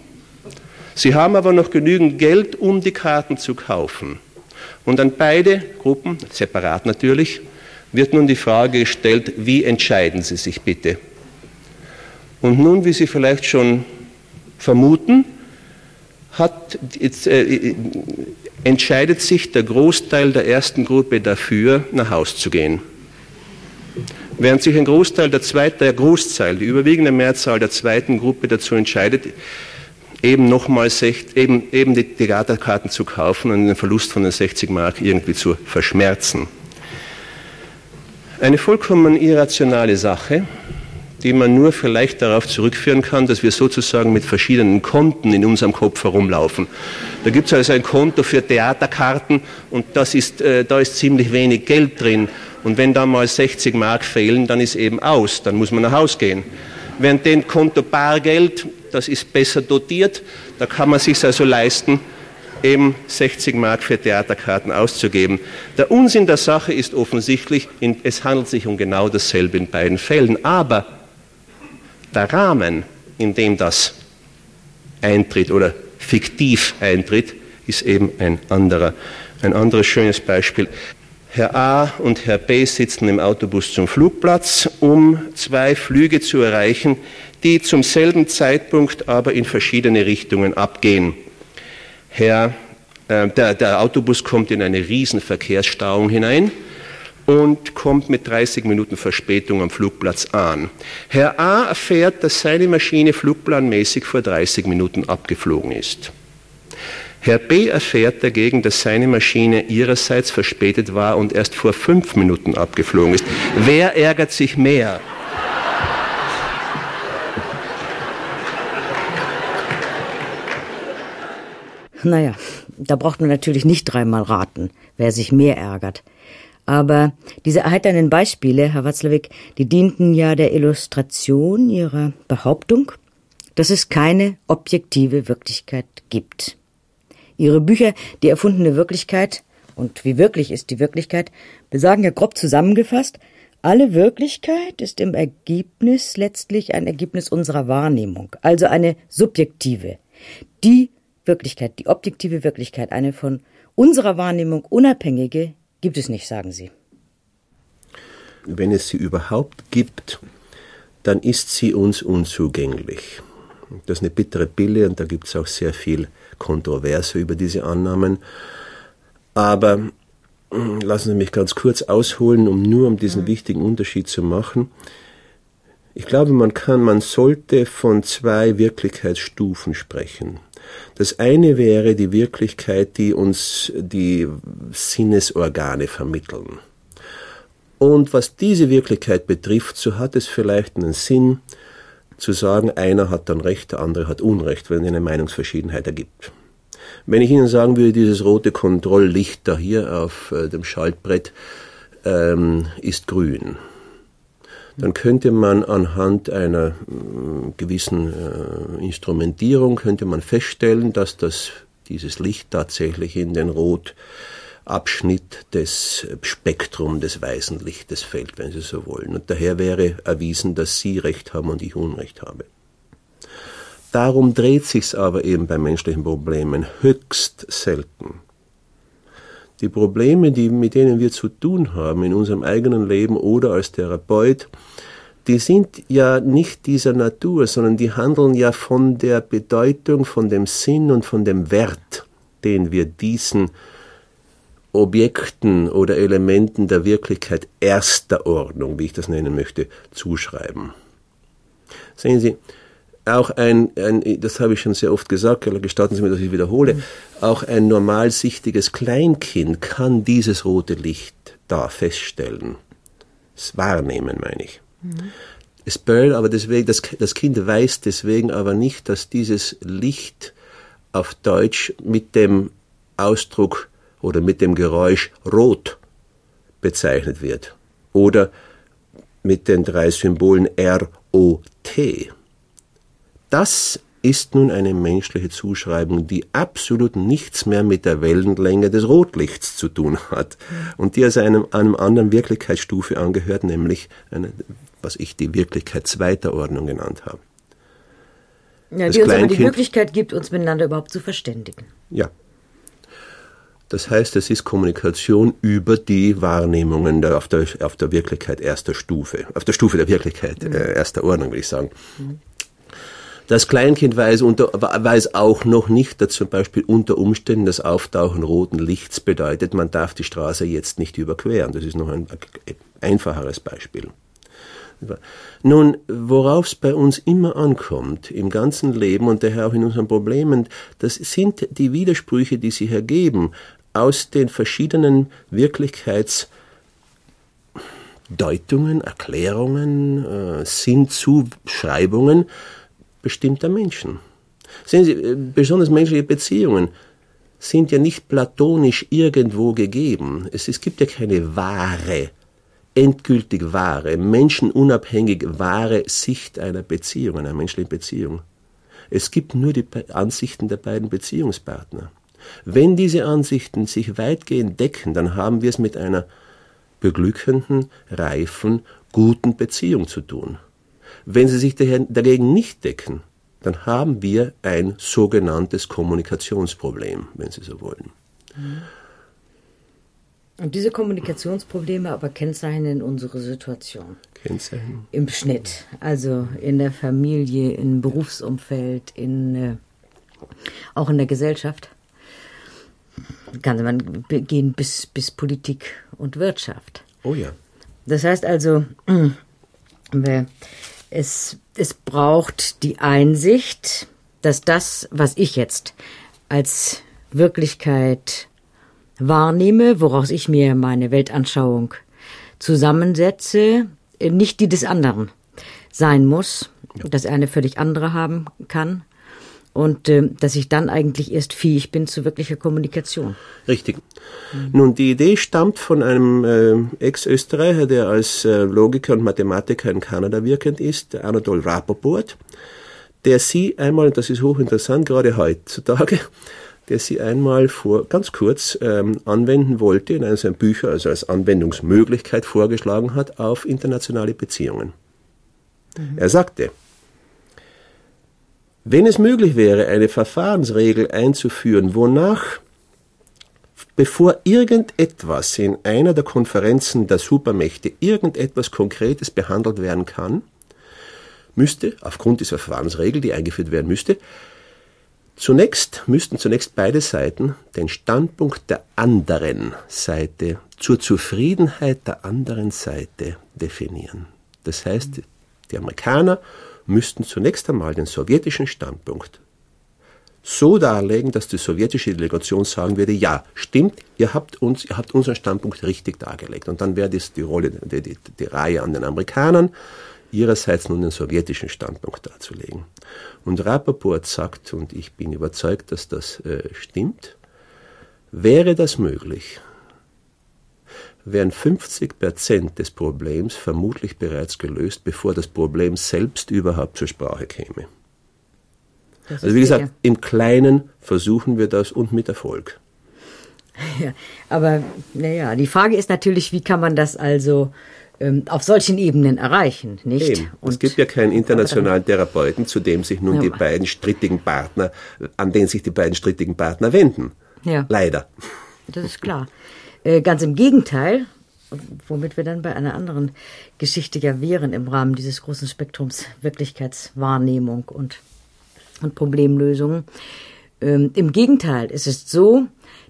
Sie haben aber noch genügend Geld, um die Karten zu kaufen. Und an beide Gruppen, separat natürlich, wird nun die Frage gestellt, wie entscheiden Sie sich bitte? Und nun, wie Sie vielleicht schon vermuten, hat, äh, entscheidet sich der Großteil der ersten Gruppe dafür, nach Haus zu gehen. Während sich ein Großteil der zweiten, der Großteil, die überwiegende Mehrzahl der zweiten Gruppe dazu entscheidet, eben nochmal eben, eben die Theaterkarten zu kaufen und den Verlust von den 60 Mark irgendwie zu verschmerzen. Eine vollkommen irrationale Sache, die man nur vielleicht darauf zurückführen kann, dass wir sozusagen mit verschiedenen Konten in unserem Kopf herumlaufen. Da gibt es also ein Konto für Theaterkarten und das ist, äh, da ist ziemlich wenig Geld drin. Und wenn da mal 60 Mark fehlen, dann ist eben aus, dann muss man nach Hause gehen. Während dem Konto Bargeld, das ist besser dotiert, da kann man sich also leisten, eben 60 Mark für Theaterkarten auszugeben. Der Unsinn der Sache ist offensichtlich, es handelt sich um genau dasselbe in beiden Fällen. Aber der Rahmen, in dem das eintritt oder fiktiv eintritt, ist eben ein anderer. Ein anderes schönes Beispiel. Herr A und Herr B sitzen im Autobus zum Flugplatz, um zwei Flüge zu erreichen, die zum selben Zeitpunkt aber in verschiedene Richtungen abgehen. Herr, äh, der, der Autobus kommt in eine riesen Verkehrsstauung hinein und kommt mit 30 Minuten Verspätung am Flugplatz an. Herr A erfährt, dass seine Maschine flugplanmäßig vor 30 Minuten abgeflogen ist. Herr B erfährt dagegen, dass seine Maschine ihrerseits verspätet war und erst vor fünf Minuten abgeflogen ist. Wer ärgert sich mehr? Naja, da braucht man natürlich nicht dreimal raten, wer sich mehr ärgert. Aber diese erheiternden Beispiele, Herr Watzlawick, die dienten ja der Illustration Ihrer Behauptung, dass es keine objektive Wirklichkeit gibt. Ihre Bücher, die erfundene Wirklichkeit und wie wirklich ist die Wirklichkeit, besagen ja grob zusammengefasst, alle Wirklichkeit ist im Ergebnis letztlich ein Ergebnis unserer Wahrnehmung, also eine subjektive. Die Wirklichkeit, die objektive Wirklichkeit, eine von unserer Wahrnehmung unabhängige, gibt es nicht, sagen Sie. Wenn es sie überhaupt gibt, dann ist sie uns unzugänglich. Das ist eine bittere Pille und da gibt es auch sehr viel Kontroverse über diese Annahmen. Aber hm, lassen Sie mich ganz kurz ausholen, um nur um diesen wichtigen Unterschied zu machen. Ich glaube, man kann, man sollte von zwei Wirklichkeitsstufen sprechen. Das eine wäre die Wirklichkeit, die uns die Sinnesorgane vermitteln. Und was diese Wirklichkeit betrifft, so hat es vielleicht einen Sinn, zu sagen, einer hat dann Recht, der andere hat Unrecht, wenn es eine Meinungsverschiedenheit ergibt. Wenn ich Ihnen sagen würde, dieses rote Kontrolllicht da hier auf äh, dem Schaltbrett ähm, ist grün, dann könnte man anhand einer äh, gewissen äh, Instrumentierung könnte man feststellen, dass das, dieses Licht tatsächlich in den Rotabschnitt des Spektrum des weißen Lichtes fällt, wenn Sie so wollen. Und daher wäre erwiesen, dass Sie Recht haben und ich Unrecht habe. Darum dreht sich's aber eben bei menschlichen Problemen höchst selten. Die Probleme, die, mit denen wir zu tun haben in unserem eigenen Leben oder als Therapeut, die sind ja nicht dieser Natur, sondern die handeln ja von der Bedeutung, von dem Sinn und von dem Wert, den wir diesen Objekten oder Elementen der Wirklichkeit erster Ordnung, wie ich das nennen möchte, zuschreiben. Sehen Sie, auch ein, ein, das habe ich schon sehr oft gesagt, gestatten Sie mir, dass ich wiederhole, mhm. auch ein normalsichtiges Kleinkind kann dieses rote Licht da feststellen. Das Wahrnehmen, meine ich. Mhm. Es böll, aber deswegen, das, das Kind weiß deswegen aber nicht, dass dieses Licht auf Deutsch mit dem Ausdruck oder mit dem Geräusch rot bezeichnet wird. Oder mit den drei Symbolen R, O, T. Das ist nun eine menschliche Zuschreibung, die absolut nichts mehr mit der Wellenlänge des Rotlichts zu tun hat und die also einem, einem anderen Wirklichkeitsstufe angehört, nämlich eine, was ich die Wirklichkeit zweiter Ordnung genannt habe. Ja, das die uns aber die Möglichkeit gibt, uns miteinander überhaupt zu verständigen. Ja. Das heißt, es ist Kommunikation über die Wahrnehmungen der, auf, der, auf der Wirklichkeit erster Stufe, auf der Stufe der Wirklichkeit mhm. äh, erster Ordnung, würde ich sagen. Mhm. Das Kleinkind weiß, unter, weiß auch noch nicht, dass zum Beispiel unter Umständen das Auftauchen roten Lichts bedeutet, man darf die Straße jetzt nicht überqueren. Das ist noch ein einfacheres Beispiel. Nun, worauf es bei uns immer ankommt, im ganzen Leben und daher auch in unseren Problemen, das sind die Widersprüche, die sich ergeben aus den verschiedenen Wirklichkeitsdeutungen, Erklärungen, äh, Sinnzuschreibungen, bestimmter Menschen. Sehen Sie, äh, besonders menschliche Beziehungen sind ja nicht platonisch irgendwo gegeben. Es, es gibt ja keine wahre, endgültig wahre, menschenunabhängig wahre Sicht einer Beziehung, einer menschlichen Beziehung. Es gibt nur die Ansichten der beiden Beziehungspartner. Wenn diese Ansichten sich weitgehend decken, dann haben wir es mit einer beglückenden, reifen, guten Beziehung zu tun. Wenn sie sich dagegen nicht decken, dann haben wir ein sogenanntes Kommunikationsproblem, wenn Sie so wollen. Und diese Kommunikationsprobleme aber kennzeichnen unsere Situation. Kennzeichnen. Im Schnitt. Also in der Familie, im Berufsumfeld, in, äh, auch in der Gesellschaft. Kann man gehen bis, bis Politik und Wirtschaft. Oh ja. Das heißt also, <clears throat> wer es, es braucht die Einsicht, dass das, was ich jetzt als Wirklichkeit wahrnehme, woraus ich mir meine Weltanschauung zusammensetze, nicht die des anderen sein muss, dass er eine völlig andere haben kann, und äh, dass ich dann eigentlich erst fähig bin zu wirklicher Kommunikation. Richtig. Mhm. Nun, die Idee stammt von einem äh, Ex-Österreicher, der als äh, Logiker und Mathematiker in Kanada wirkend ist, Anatol Rapoport, der sie einmal, das ist hochinteressant, gerade heutzutage, <laughs> der sie einmal vor ganz kurz ähm, anwenden wollte in einem seiner Bücher, also als Anwendungsmöglichkeit vorgeschlagen hat auf internationale Beziehungen. Mhm. Er sagte, wenn es möglich wäre, eine Verfahrensregel einzuführen, wonach bevor irgendetwas in einer der Konferenzen der Supermächte irgendetwas Konkretes behandelt werden kann, müsste, aufgrund dieser Verfahrensregel, die eingeführt werden müsste, zunächst, müssten zunächst beide Seiten den Standpunkt der anderen Seite zur Zufriedenheit der anderen Seite definieren. Das heißt, die Amerikaner müssten zunächst einmal den sowjetischen Standpunkt so darlegen, dass die sowjetische Delegation sagen würde, ja, stimmt, ihr habt uns, ihr habt unseren Standpunkt richtig dargelegt. Und dann wäre das die Rolle, die, die, die Reihe an den Amerikanern. ihrerseits nun den sowjetischen Standpunkt darzulegen. Und Rappaport sagt, und ich bin überzeugt, dass das äh, stimmt, wäre das möglich, wären 50 Prozent des Problems vermutlich bereits gelöst, bevor das Problem selbst überhaupt zur Sprache käme. Das also wie gesagt, sicher. im Kleinen versuchen wir das und mit Erfolg. <laughs> Ja, aber naja, die Frage ist natürlich, wie kann man das also ähm, auf solchen Ebenen erreichen, nicht? Eben. Und es gibt ja keinen internationalen Therapeuten, zu dem sich nun ja, die beiden strittigen Partner, an den sich die beiden strittigen Partner wenden. Ja. Leider. Das ist klar. Äh, ganz im Gegenteil, womit wir dann bei einer anderen Geschichte ja wären im Rahmen dieses großen Spektrums Wirklichkeitswahrnehmung und, und Problemlösung. Ähm, Im Gegenteil, es ist so,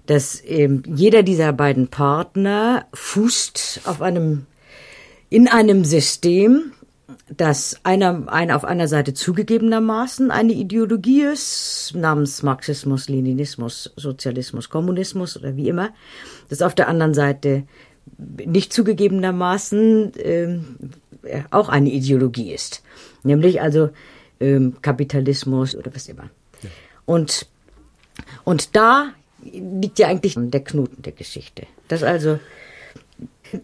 dass ähm, jeder dieser beiden Partner fußt auf einem, in einem System, das einer, eine auf einer Seite zugegebenermaßen eine Ideologie ist, namens Marxismus, Leninismus, Sozialismus, Kommunismus oder wie immer, das auf der anderen Seite nicht zugegebenermaßen äh, auch eine Ideologie ist, nämlich also äh, Kapitalismus oder was immer. Ja. Und, und da liegt ja eigentlich der Knoten der Geschichte. Dass also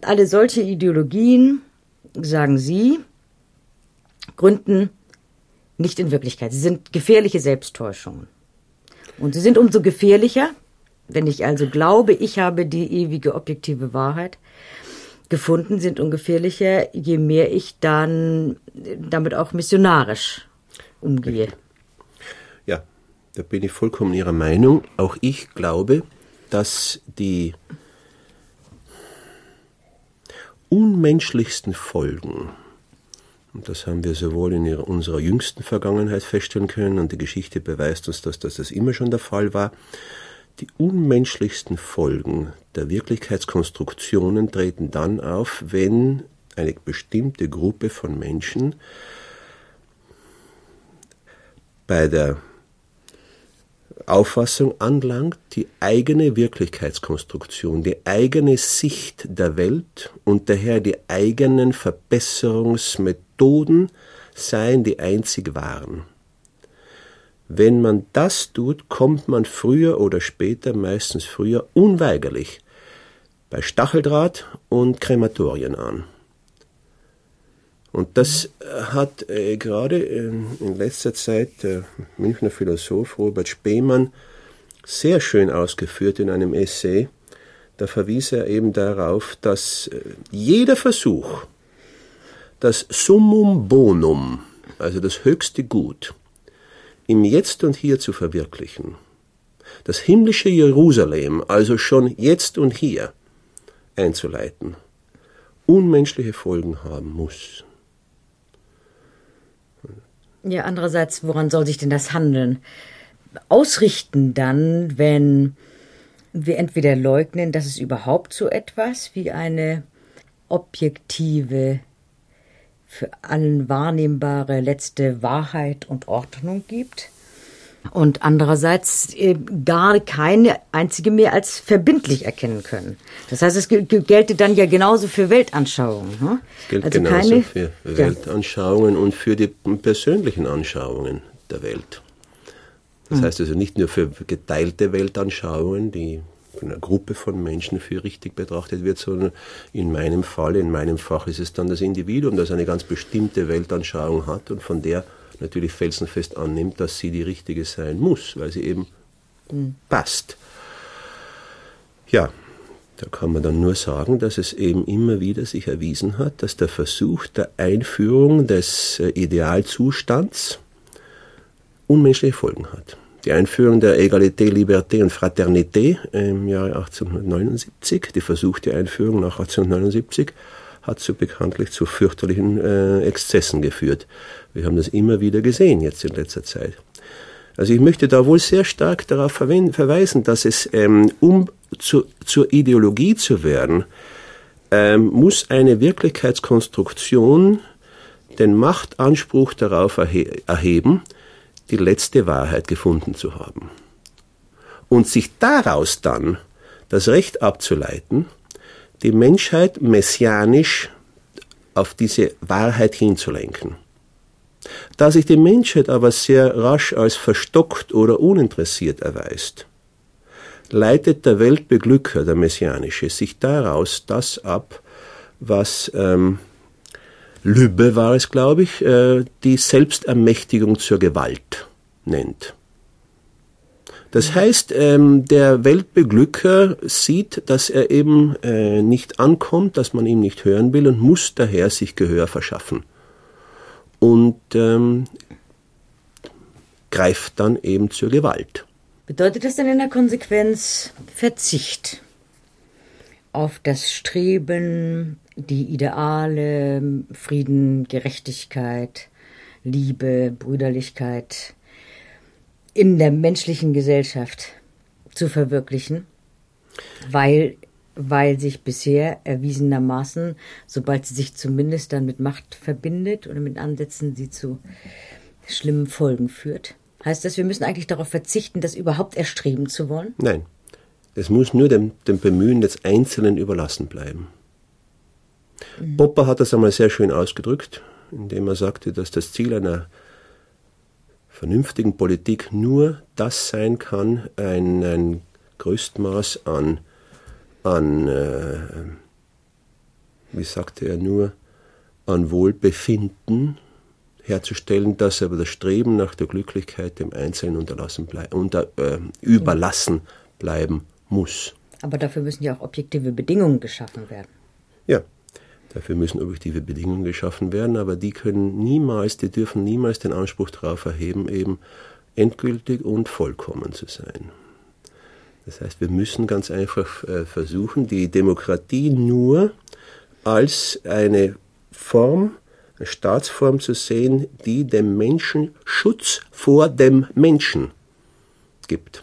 alle solche Ideologien, sagen Sie, gründen nicht in Wirklichkeit. Sie sind gefährliche Selbsttäuschungen. Und sie sind umso gefährlicher, wenn ich also glaube, ich habe die ewige objektive Wahrheit gefunden, sind ungefährlicher, je mehr ich dann damit auch missionarisch umgehe. Ja, da bin ich vollkommen Ihrer Meinung. Auch ich glaube, dass die unmenschlichsten Folgen und das haben wir sowohl in unserer jüngsten Vergangenheit feststellen können und die Geschichte beweist uns, dass das immer schon der Fall war. Die unmenschlichsten Folgen der Wirklichkeitskonstruktionen treten dann auf, wenn eine bestimmte Gruppe von Menschen bei der Auffassung anlangt, die eigene Wirklichkeitskonstruktion, die eigene Sicht der Welt und daher die eigenen Verbesserungsmethoden seien die einzig wahren. Wenn man das tut, kommt man früher oder später, meistens früher, unweigerlich bei Stacheldraht und Krematorien an. Und das äh, hat äh, gerade in, in, letzter Zeit der Münchner Philosoph Robert Spemann sehr schön ausgeführt in einem Essay. Da verwies er eben darauf, dass äh, jeder Versuch, das Summum Bonum, also das höchste Gut, im Jetzt und Hier zu verwirklichen, das himmlische Jerusalem, also schon jetzt und hier, einzuleiten, unmenschliche Folgen haben muss. Ja, andererseits, woran soll sich denn das Handeln? Ausrichten dann, wenn wir entweder leugnen, dass es überhaupt so etwas wie eine objektive, für allen wahrnehmbare letzte Wahrheit und Ordnung gibt? und andererseits äh, gar keine einzige mehr als verbindlich erkennen können. Das heißt, es gelte dann ja genauso für Weltanschauungen. Ne? Es gilt also genauso keine, für Weltanschauungen ja. und für die persönlichen Anschauungen der Welt. Das mhm. heißt also nicht nur für geteilte Weltanschauungen, die von einer Gruppe von Menschen für richtig betrachtet wird, sondern in meinem Fall, in meinem Fach ist es dann das Individuum, das eine ganz bestimmte Weltanschauung hat und von der natürlich felsenfest annimmt, dass sie die richtige sein muss, weil sie eben mhm. passt. Ja, da kann man dann nur sagen, dass es eben immer wieder sich erwiesen hat, dass der Versuch der Einführung des äh, Idealzustands unmenschliche Folgen hat. Die Einführung der Egalité, Liberté und Fraternité im Jahre 1879, die versuchte Einführung nach 1879, hat so bekanntlich zu fürchterlichen äh, Exzessen geführt. Wir haben das immer wieder gesehen jetzt in letzter Zeit. Also ich möchte da wohl sehr stark darauf verweisen, dass es, ähm, um zu, zur Ideologie zu werden, ähm, muss eine Wirklichkeitskonstruktion den Machtanspruch darauf erhe erheben, die letzte Wahrheit gefunden zu haben. Und sich daraus dann das Recht abzuleiten, die Menschheit messianisch auf diese Wahrheit hinzulenken. Da sich die Menschheit aber sehr rasch als verstockt oder uninteressiert erweist, leitet der Weltbeglücker, der Messianische, sich daraus das ab, was ähm, Lübbe war es, glaube ich, äh, die Selbstermächtigung zur Gewalt nennt. Das heißt, ähm, der Weltbeglücker sieht, dass er eben äh, nicht ankommt, dass man ihn nicht hören will und muss daher sich Gehör verschaffen. Und ähm, greift dann eben zur Gewalt. Bedeutet das dann in der Konsequenz Verzicht auf das Streben, die Ideale, Frieden, Gerechtigkeit, Liebe, Brüderlichkeit in der menschlichen Gesellschaft zu verwirklichen, weil, weil sich bisher erwiesenermaßen, sobald sie sich zumindest dann mit Macht verbindet oder mit Ansätzen, sie zu schlimmen Folgen führt, Heißt das, wir müssen eigentlich darauf verzichten, das überhaupt erstreben zu wollen? Nein. Es muss nur dem, dem Bemühen des Einzelnen überlassen bleiben. Mhm. Popper hat das einmal sehr schön ausgedrückt, indem er sagte, dass das Ziel einer vernünftigen Politik nur das sein kann, ein, ein Größtmaß an, an äh, wie sagte er nur, an Wohlbefinden herzustellen, dass aber das Streben nach der Glücklichkeit dem Einzelnen unterlassen blei unter, äh, überlassen bleiben muss. Aber dafür müssen ja auch objektive Bedingungen geschaffen werden. Ja, dafür müssen objektive Bedingungen geschaffen werden, aber die können niemals, die dürfen niemals den Anspruch darauf erheben, eben endgültig und vollkommen zu sein. Das heißt, wir müssen ganz einfach äh, versuchen, die Demokratie nur als eine Form eine Staatsform zu sehen, die dem Menschen Schutz vor dem Menschen gibt.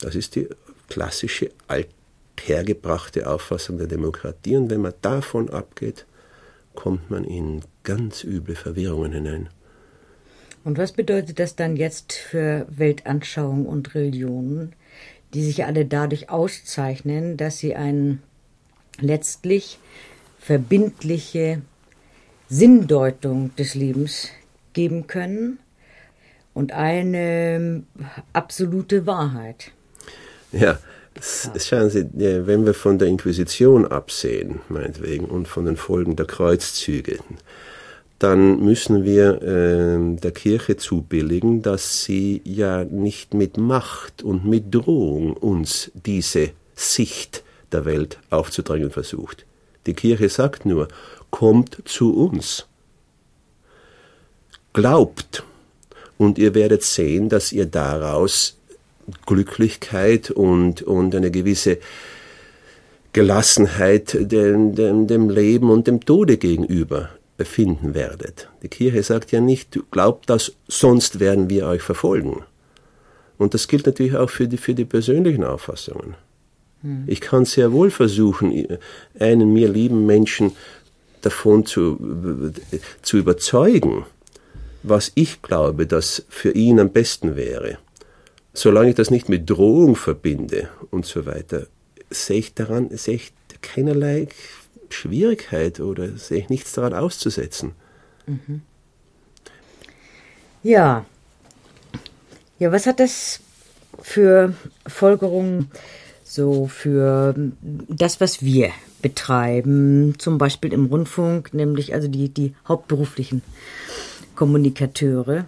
Das ist die klassische althergebrachte Auffassung der Demokratie und wenn man davon abgeht, kommt man in ganz üble Verwirrungen hinein. Und was bedeutet das dann jetzt für Weltanschauung und Religionen, die sich alle dadurch auszeichnen, dass sie eine letztlich verbindliche Sinndeutung des Lebens geben können und eine absolute Wahrheit. Ja, schauen Sie, wenn wir von der Inquisition absehen, meinetwegen, und von den Folgen der Kreuzzüge, dann müssen wir äh, der Kirche zubilligen, dass sie ja nicht mit Macht und mit Drohung uns diese Sicht der Welt aufzudrängen versucht. Die Kirche sagt nur, kommt zu uns. Glaubt, und ihr werdet sehen, dass ihr daraus Glücklichkeit und, und eine gewisse Gelassenheit dem, dem, dem Leben und dem Tode gegenüber finden werdet. Die Kirche sagt ja nicht, glaubt das, sonst werden wir euch verfolgen. Und das gilt natürlich auch für die, für die persönlichen Auffassungen. Hm. Ich kann sehr wohl versuchen, einen mir lieben Menschen davon zu, zu überzeugen, was ich glaube, dass für ihn am besten wäre. Solange ich das nicht mit Drohung verbinde und so weiter, sehe ich daran, sehe ich keinerlei Schwierigkeit oder sehe ich nichts daran auszusetzen. Mhm. Ja. Ja, was hat das für Folgerungen so für das, was wir betreiben, zum Beispiel im Rundfunk, nämlich also die, die hauptberuflichen Kommunikateure.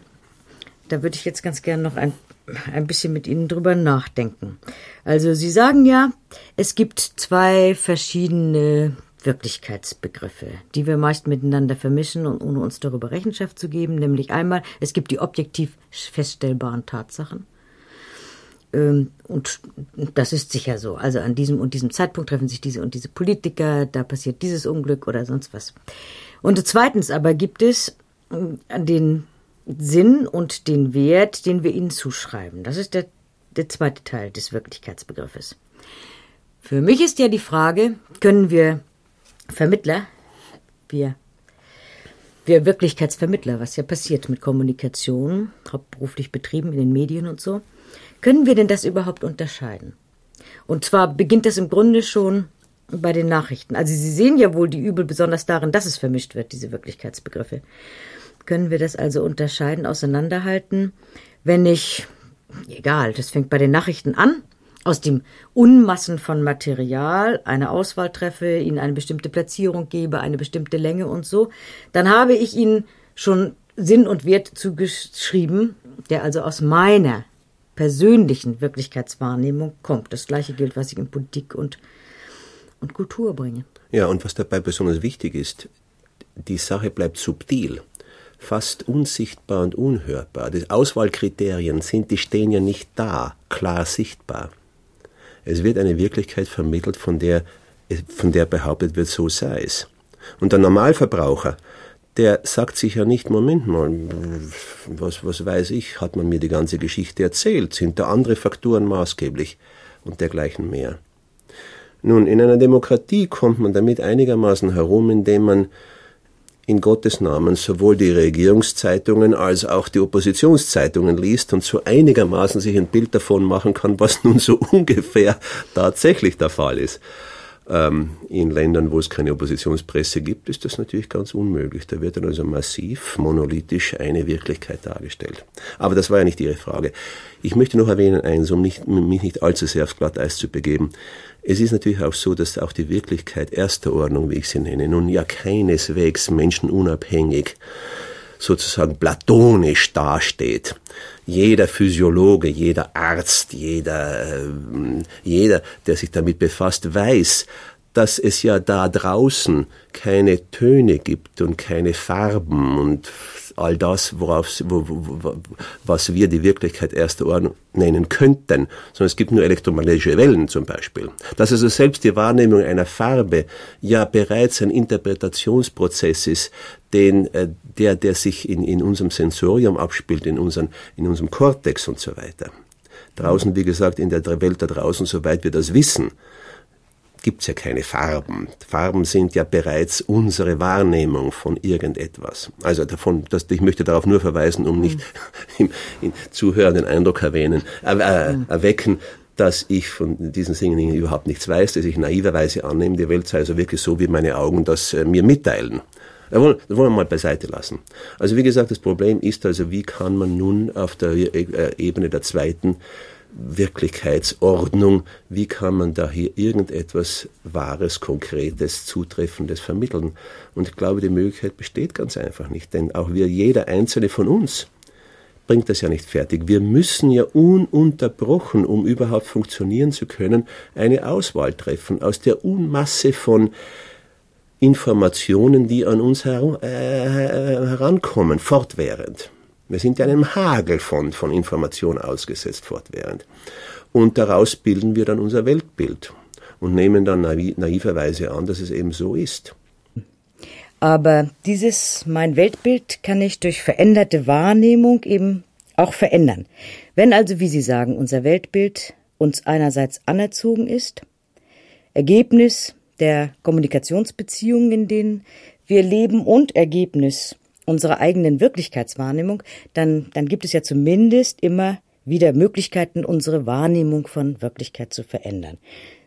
Da würde ich jetzt ganz gerne noch ein, ein bisschen mit Ihnen drüber nachdenken. Also Sie sagen ja, es gibt zwei verschiedene Wirklichkeitsbegriffe, die wir meist miteinander vermischen und ohne uns darüber Rechenschaft zu geben. Nämlich einmal, es gibt die objektiv feststellbaren Tatsachen ähm, und das ist sicher so. Also an diesem und diesem Zeitpunkt treffen sich diese und diese Politiker, da passiert dieses Unglück oder sonst was. Und zweitens aber gibt es äh, den Sinn und den Wert, den wir ihnen zuschreiben. Das ist der, der zweite Teil des Wirklichkeitsbegriffes. Für mich ist ja die Frage, können wir Vermittler, wir, wir Wirklichkeitsvermittler, was ja passiert mit Kommunikation, hauptberuflich betrieben in den Medien und so, können wir denn das überhaupt unterscheiden? Und zwar beginnt das im Grunde schon bei den Nachrichten. Also Sie sehen ja wohl die Übel besonders darin, dass es vermischt wird, diese Wirklichkeitsbegriffe. Können wir das also unterscheiden, auseinanderhalten, wenn ich, egal, das fängt bei den Nachrichten an, aus dem Unmassen von Material eine Auswahl treffe, ihnen eine bestimmte Platzierung gebe, eine bestimmte Länge und so, dann habe ich ihnen schon Sinn und Wert zugeschrieben, der also aus meiner persönlichen Wirklichkeitswahrnehmung kommt. Das gleiche gilt, was ich in Politik und, und Kultur bringe. Ja, und was dabei besonders wichtig ist, die Sache bleibt subtil fast unsichtbar und unhörbar. Die Auswahlkriterien sind, die stehen ja nicht da, klar sichtbar. Es wird eine Wirklichkeit vermittelt, von der, von der behauptet wird, so sei es. Und der Normalverbraucher, der sagt sich ja nicht, Moment mal, was, was weiß ich, hat man mir die ganze Geschichte erzählt, sind da andere Faktoren maßgeblich und dergleichen mehr. Nun, in einer Demokratie kommt man damit einigermaßen herum, indem man in Gottes Namen sowohl die Regierungszeitungen als auch die Oppositionszeitungen liest und so einigermaßen sich ein Bild davon machen kann, was nun so <laughs> ungefähr tatsächlich der Fall ist. Ähm, in Ländern, wo es keine Oppositionspresse gibt, ist das natürlich ganz unmöglich. Da wird dann also massiv, monolithisch eine Wirklichkeit dargestellt. Aber das war ja nicht Ihre Frage. Ich möchte noch erwähnen eins, um nicht, mich nicht allzu sehr aufs Glatteis zu begeben. Es ist natürlich auch so, dass auch die Wirklichkeit erster Ordnung, wie ich sie nenne, nun ja keineswegs menschenunabhängig sozusagen platonisch dasteht. Jeder Physiologe, jeder Arzt, jeder, äh, jeder, der sich damit befasst, weiß, dass es ja da draußen keine Töne gibt und keine Farben und all das, worauf, wo, wo, was wir die Wirklichkeit erster Ordnung nennen könnten, sondern es gibt nur elektromagnetische Wellen zum Beispiel. Dass also selbst die Wahrnehmung einer Farbe ja bereits ein Interpretationsprozess ist, den, äh, der, der sich in, in unserem Sensorium abspielt, in, unseren, in unserem Kortex und so weiter. Draußen, wie gesagt, in der Welt da draußen, soweit wir das wissen, gibt's ja keine Farben. Farben sind ja bereits unsere Wahrnehmung von irgendetwas. Also davon, das, ich möchte darauf nur verweisen, um nicht <laughs> im, im Zuhören den Eindruck erwähnen, äh, äh, erwecken, dass ich von diesen Dingen überhaupt nichts weiß, dass ich naiverweise annehme, die Welt sei also wirklich so, wie meine Augen das äh, mir mitteilen. Das wollen, das wollen wir mal beiseite lassen. Also wie gesagt, das Problem ist also, wie kann man nun auf der äh, Ebene der zweiten Wirklichkeitsordnung, wie kann man da hier irgendetwas Wahres, Konkretes, Zutreffendes vermitteln? Und ich glaube, die Möglichkeit besteht ganz einfach nicht, denn auch wir, jeder einzelne von uns, bringt das ja nicht fertig. Wir müssen ja ununterbrochen, um überhaupt funktionieren zu können, eine Auswahl treffen aus der Unmasse von Informationen, die an uns äh, herankommen, fortwährend. Wir sind einem Hagel von, von Information ausgesetzt fortwährend. Und daraus bilden wir dann unser Weltbild und nehmen dann naiv, naiverweise an, dass es eben so ist. Aber dieses mein Weltbild kann ich durch veränderte Wahrnehmung eben auch verändern. Wenn also, wie Sie sagen, unser Weltbild uns einerseits anerzogen ist, Ergebnis der Kommunikationsbeziehungen, in denen wir leben und Ergebnis unserer eigenen Wirklichkeitswahrnehmung, dann, dann gibt es ja zumindest immer wieder Möglichkeiten, unsere Wahrnehmung von Wirklichkeit zu verändern.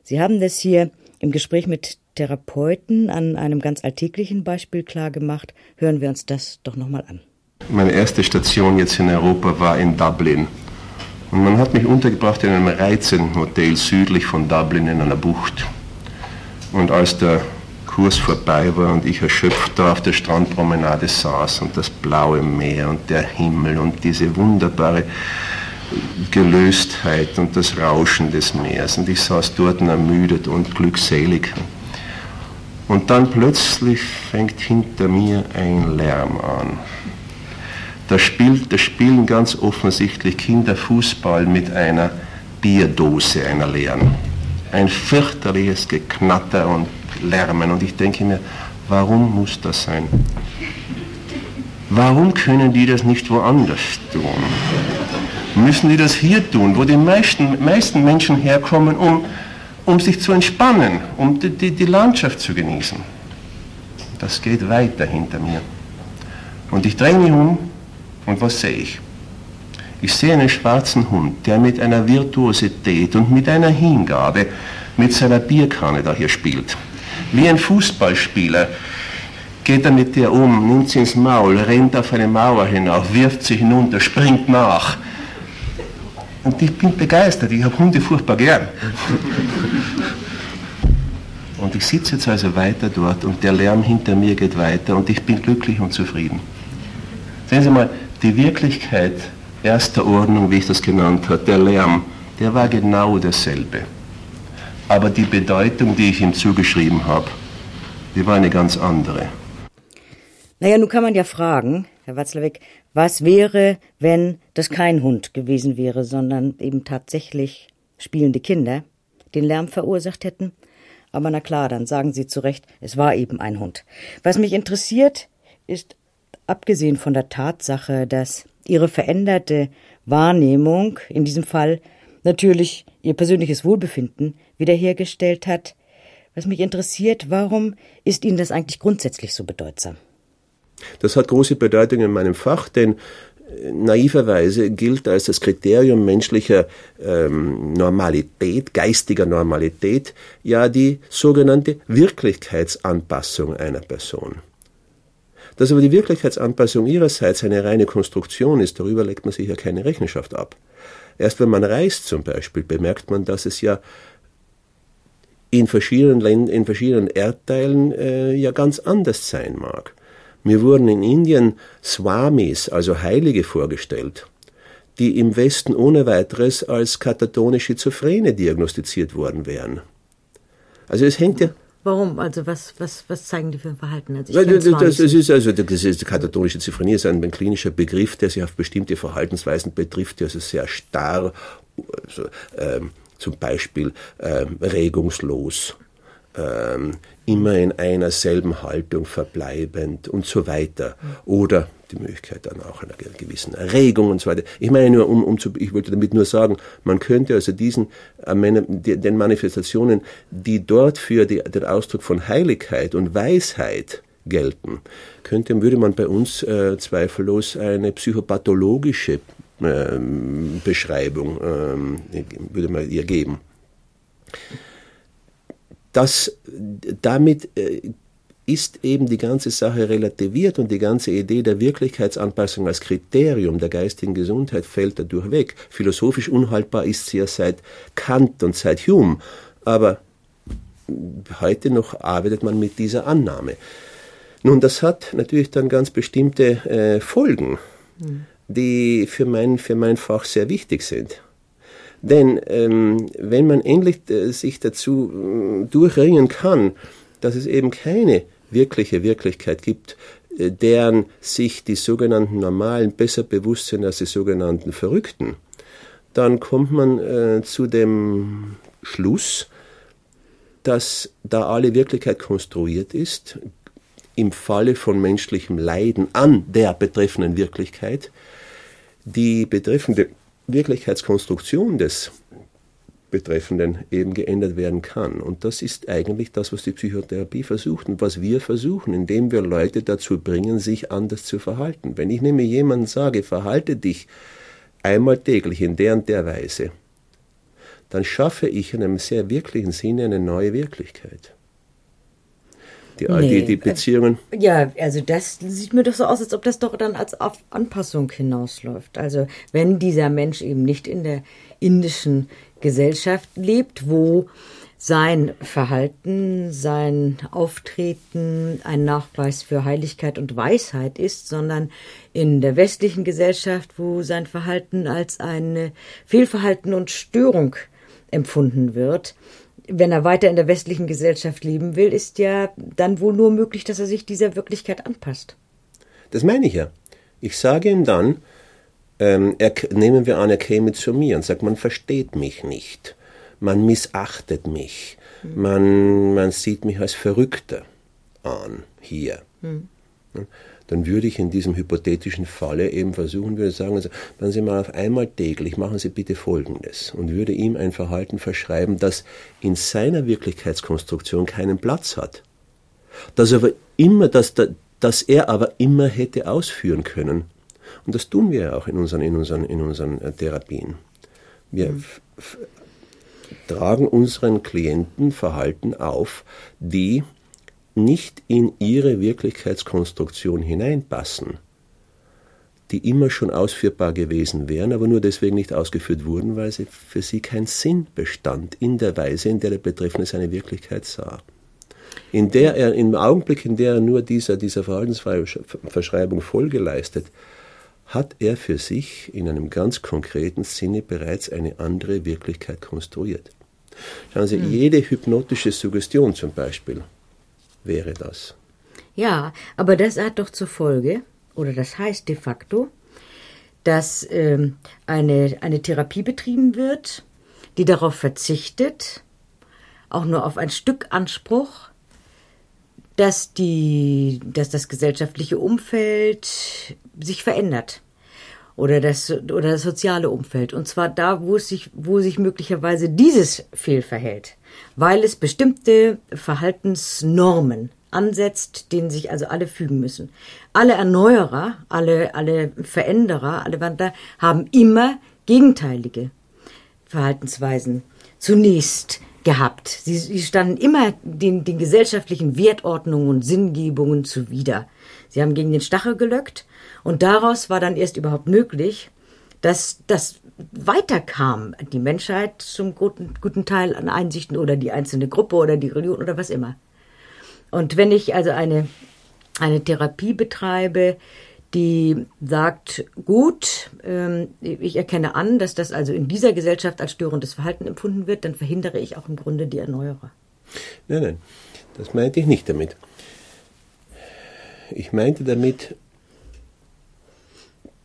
Sie haben das hier im Gespräch mit Therapeuten an einem ganz alltäglichen Beispiel klar gemacht. Hören wir uns das doch nochmal an. Meine erste Station jetzt in Europa war in Dublin. Und man hat mich untergebracht in einem reizenden Hotel südlich von Dublin in einer Bucht. Und als der Kurs vorbei war und ich erschöpft da auf der Strandpromenade saß und das blaue Meer und der Himmel und diese wunderbare Gelöstheit und das Rauschen des Meeres. Und ich saß dort ermüdet und glückselig. Und dann plötzlich fängt hinter mir ein Lärm an. Da, spielt, da spielen ganz offensichtlich Kinder Fußball mit einer Bierdose, einer leeren. Ein fürchterliches Geknatter und lärmen. Und ich denke mir, warum muss das sein? Warum können die das nicht woanders tun? Müssen die das hier tun, wo die meisten, meisten Menschen herkommen, um, um sich zu entspannen, um die, die, die Landschaft zu genießen? Das geht weiter hinter mir. Und ich drehe mich um und was sehe ich? Ich sehe einen schwarzen Hund, der mit einer Virtuosität und mit einer Hingabe mit seiner Bierkanne da hier spielt. Wie ein Fußballspieler geht er mit dir um, nimmt sie ins Maul, rennt auf eine Mauer hinauf, wirft sie hinunter, springt nach. Und ich bin begeistert, ich habe Hunde furchtbar gern. Und ich sitze jetzt also weiter dort und der Lärm hinter mir geht weiter und ich bin glücklich und zufrieden. Sehen Sie mal, die Wirklichkeit erster Ordnung, wie ich das genannt habe, der Lärm, der war genau dasselbe. Aber die Bedeutung, die ich ihm zugeschrieben habe, die war eine ganz andere. Naja, nun kann man ja fragen, Herr Watzlawick, was wäre, wenn das kein Hund gewesen wäre, sondern eben tatsächlich spielende Kinder den Lärm verursacht hätten? Aber na klar, dann sagen Sie zu Recht, es war eben ein Hund. Was mich interessiert, ist, abgesehen von der Tatsache, dass Ihre veränderte Wahrnehmung, in diesem Fall natürlich Ihr persönliches Wohlbefinden, wiederhergestellt hat, was mich interessiert, warum ist Ihnen das eigentlich grundsätzlich so bedeutsam? Das hat große Bedeutung in meinem Fach, denn naiverweise gilt als das Kriterium menschlicher ähm, Normalität, geistiger Normalität, ja die sogenannte Wirklichkeitsanpassung einer Person. Dass aber die Wirklichkeitsanpassung ihrerseits eine reine Konstruktion ist, darüber legt man sich ja keine Rechenschaft ab. Erst wenn man reist zum Beispiel, bemerkt man, dass es ja in verschiedenen Ländern, in verschiedenen Erdteilen äh, ja ganz anders sein mag. Mir wurden in Indien Swamis, also Heilige, vorgestellt, die im Westen ohne weiteres als katatone Schizophrene diagnostiziert worden wären. Also es hängt ja. Warum? Also was, was, was zeigen die für ein Verhalten? Also das, das, das, ist also das ist, katatonische Schizophrenie ist ein, ein, klinischer Begriff, der sich auf bestimmte Verhaltensweisen betrifft, die also sehr starr, also, ähm, zum Beispiel ähm, regungslos, ähm, immer in einer selben Haltung verbleibend und so weiter. Oder die Möglichkeit dann auch einer gewissen Erregung und so weiter. Ich meine nur, um, um zu, ich wollte damit nur sagen, man könnte also diesen, äh, den Manifestationen, die dort für die, den Ausdruck von Heiligkeit und Weisheit gelten, könnte, würde man bei uns äh, zweifellos eine psychopathologische äh, Beschreibung, äh, würde man ihr geben das, damit äh, ist eben die ganze Sache relativiert und die ganze Idee der Wirklichkeitsanpassung als Kriterium der geistigen Gesundheit fällt dadurch weg. Philosophisch unhaltbar ist sie ja seit Kant und seit Hume, aber heute noch arbeitet man mit dieser Annahme. Nun, das hat natürlich dann ganz bestimmte äh, Folgen, mhm. die für mein, für mein Fach sehr wichtig sind. Denn ähm, wenn man endlich äh, sich dazu äh, durchringen kann, dass es eben keine wirkliche Wirklichkeit gibt, äh, deren sich die sogenannten Normalen besser bewusst sind als die sogenannten Verrückten, dann kommt man äh, zu dem Schluss, dass da alle Wirklichkeit konstruiert ist, im Falle von menschlichem Leiden an der betreffenden Wirklichkeit, die betreffende Wirklichkeitskonstruktion des Betreffenden eben geändert werden kann. Und das ist eigentlich das, was die Psychotherapie versucht und was wir versuchen, indem wir Leute dazu bringen, sich anders zu verhalten. Wenn ich nämlich jemandem sage, verhalte dich einmal täglich in der und der Weise, dann schaffe ich in einem sehr wirklichen Sinne eine neue Wirklichkeit. Die, nee. die, die Beziehungen. Ja, also das sieht mir doch so aus, als ob das doch dann als Anpassung hinausläuft. Also wenn dieser Mensch eben nicht in der indischen Gesellschaft lebt, wo sein Verhalten, sein Auftreten ein Nachweis für Heiligkeit und Weisheit ist, sondern in der westlichen Gesellschaft, wo sein Verhalten als ein Fehlverhalten und Störung empfunden wird, wenn er weiter in der westlichen Gesellschaft leben will, ist ja dann wohl nur möglich, dass er sich dieser Wirklichkeit anpasst. Das meine ich ja. Ich sage ihm dann, ähm, er, nehmen wir an, er käme zu mir und sagt, man versteht mich nicht, man missachtet mich, mhm. man, man sieht mich als Verrückter an hier. Mhm dann würde ich in diesem hypothetischen Falle eben versuchen, würde sagen, also, wenn Sie mal auf einmal täglich, machen Sie bitte Folgendes und würde ihm ein Verhalten verschreiben, das in seiner Wirklichkeitskonstruktion keinen Platz hat. Das aber immer, dass, dass er aber immer hätte ausführen können. Und das tun wir ja auch in unseren, in unseren, in unseren äh, Therapien. Wir mhm. tragen unseren Klienten Verhalten auf, die nicht in ihre Wirklichkeitskonstruktion hineinpassen, die immer schon ausführbar gewesen wären, aber nur deswegen nicht ausgeführt wurden, weil sie für sie keinen Sinn bestand in der Weise, in der der Betreffende seine Wirklichkeit sah. In der er, im Augenblick, in der er nur dieser, dieser Verhaltensverschreibung Folge leistet, hat er für sich in einem ganz konkreten Sinne bereits eine andere Wirklichkeit konstruiert. Schauen Sie, mhm. jede hypnotische Suggestion zum Beispiel wäre das. Ja, aber das hat doch zur Folge, oder das heißt de facto, dass ähm, eine, eine Therapie betrieben wird, die darauf verzichtet, auch nur auf ein Stück Anspruch, dass, die, dass das gesellschaftliche Umfeld sich verändert oder das, oder das soziale Umfeld. Und zwar da, wo es sich, wo sich möglicherweise dieses fehlverhält, weil es bestimmte Verhaltensnormen ansetzt, denen sich also alle fügen müssen. Alle Erneuerer, alle, alle Veränderer, alle Wander haben immer gegenteilige Verhaltensweisen. Zunächst gehabt. Sie, sie standen immer den, den gesellschaftlichen Wertordnungen und Sinngebungen zuwider. Sie haben gegen den Stachel gelöckt und daraus war dann erst überhaupt möglich, dass das weiterkam, die Menschheit zum guten, guten Teil an Einsichten oder die einzelne Gruppe oder die Religion oder was immer. Und wenn ich also eine, eine Therapie betreibe, die sagt, gut, ähm, ich erkenne an, dass das also in dieser Gesellschaft als störendes Verhalten empfunden wird, dann verhindere ich auch im Grunde die Erneuerer. Nein, nein, das meinte ich nicht damit. Ich meinte damit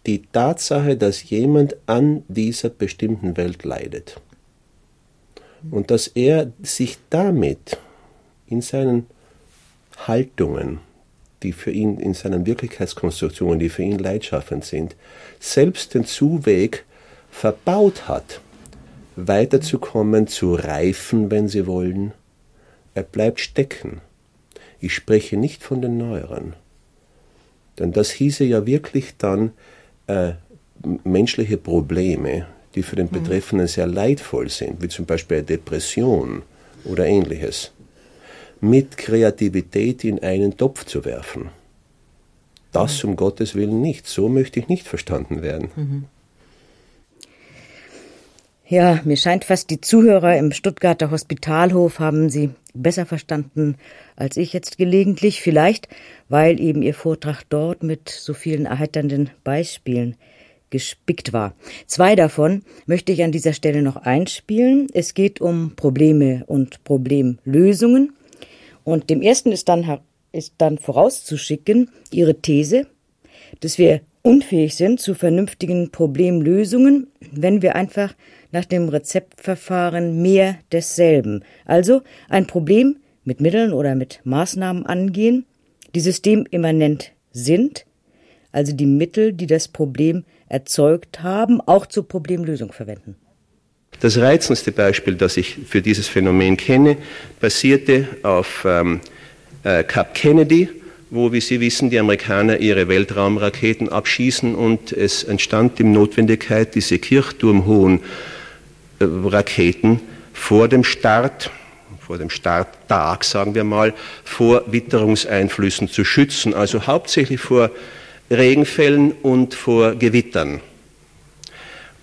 die Tatsache, dass jemand an dieser bestimmten Welt leidet und dass er sich damit in seinen Haltungen die für ihn in seinen Wirklichkeitskonstruktionen, die für ihn leidschaffend sind, selbst den Zuweg verbaut hat, weiterzukommen, zu reifen, wenn Sie wollen. Er bleibt stecken. Ich spreche nicht von den Neueren. Denn das hieße ja wirklich dann äh, menschliche Probleme, die für den mhm. Betreffenden sehr leidvoll sind, wie zum Beispiel eine Depression oder ähnliches mit Kreativität in einen Topf zu werfen. Das um Gottes Willen nicht. So möchte ich nicht verstanden werden. Mhm. Ja, mir scheint fast, die Zuhörer im Stuttgarter Hospitalhof haben Sie besser verstanden als ich jetzt gelegentlich. Vielleicht, weil eben Ihr Vortrag dort mit so vielen erheiternden Beispielen gespickt war. Zwei davon möchte ich an dieser Stelle noch einspielen. Es geht um Probleme und Problemlösungen. Und dem ersten ist dann, ist dann vorauszuschicken ihre These, dass wir unfähig sind zu vernünftigen Problemlösungen, wenn wir einfach nach dem Rezeptverfahren mehr desselben, also ein Problem mit Mitteln oder mit Maßnahmen angehen, die systemimmanent sind, also die Mittel, die das Problem erzeugt haben, auch zur Problemlösung verwenden. Das reizendste Beispiel, das ich für dieses Phänomen kenne, basierte auf ähm, äh, Cap Kennedy, wo, wie Sie wissen, die Amerikaner ihre Weltraumraketen abschießen und es entstand die Notwendigkeit, diese kirchturmhohen äh, Raketen vor dem Start, vor dem Starttag, sagen wir mal, vor Witterungseinflüssen zu schützen, also hauptsächlich vor Regenfällen und vor Gewittern.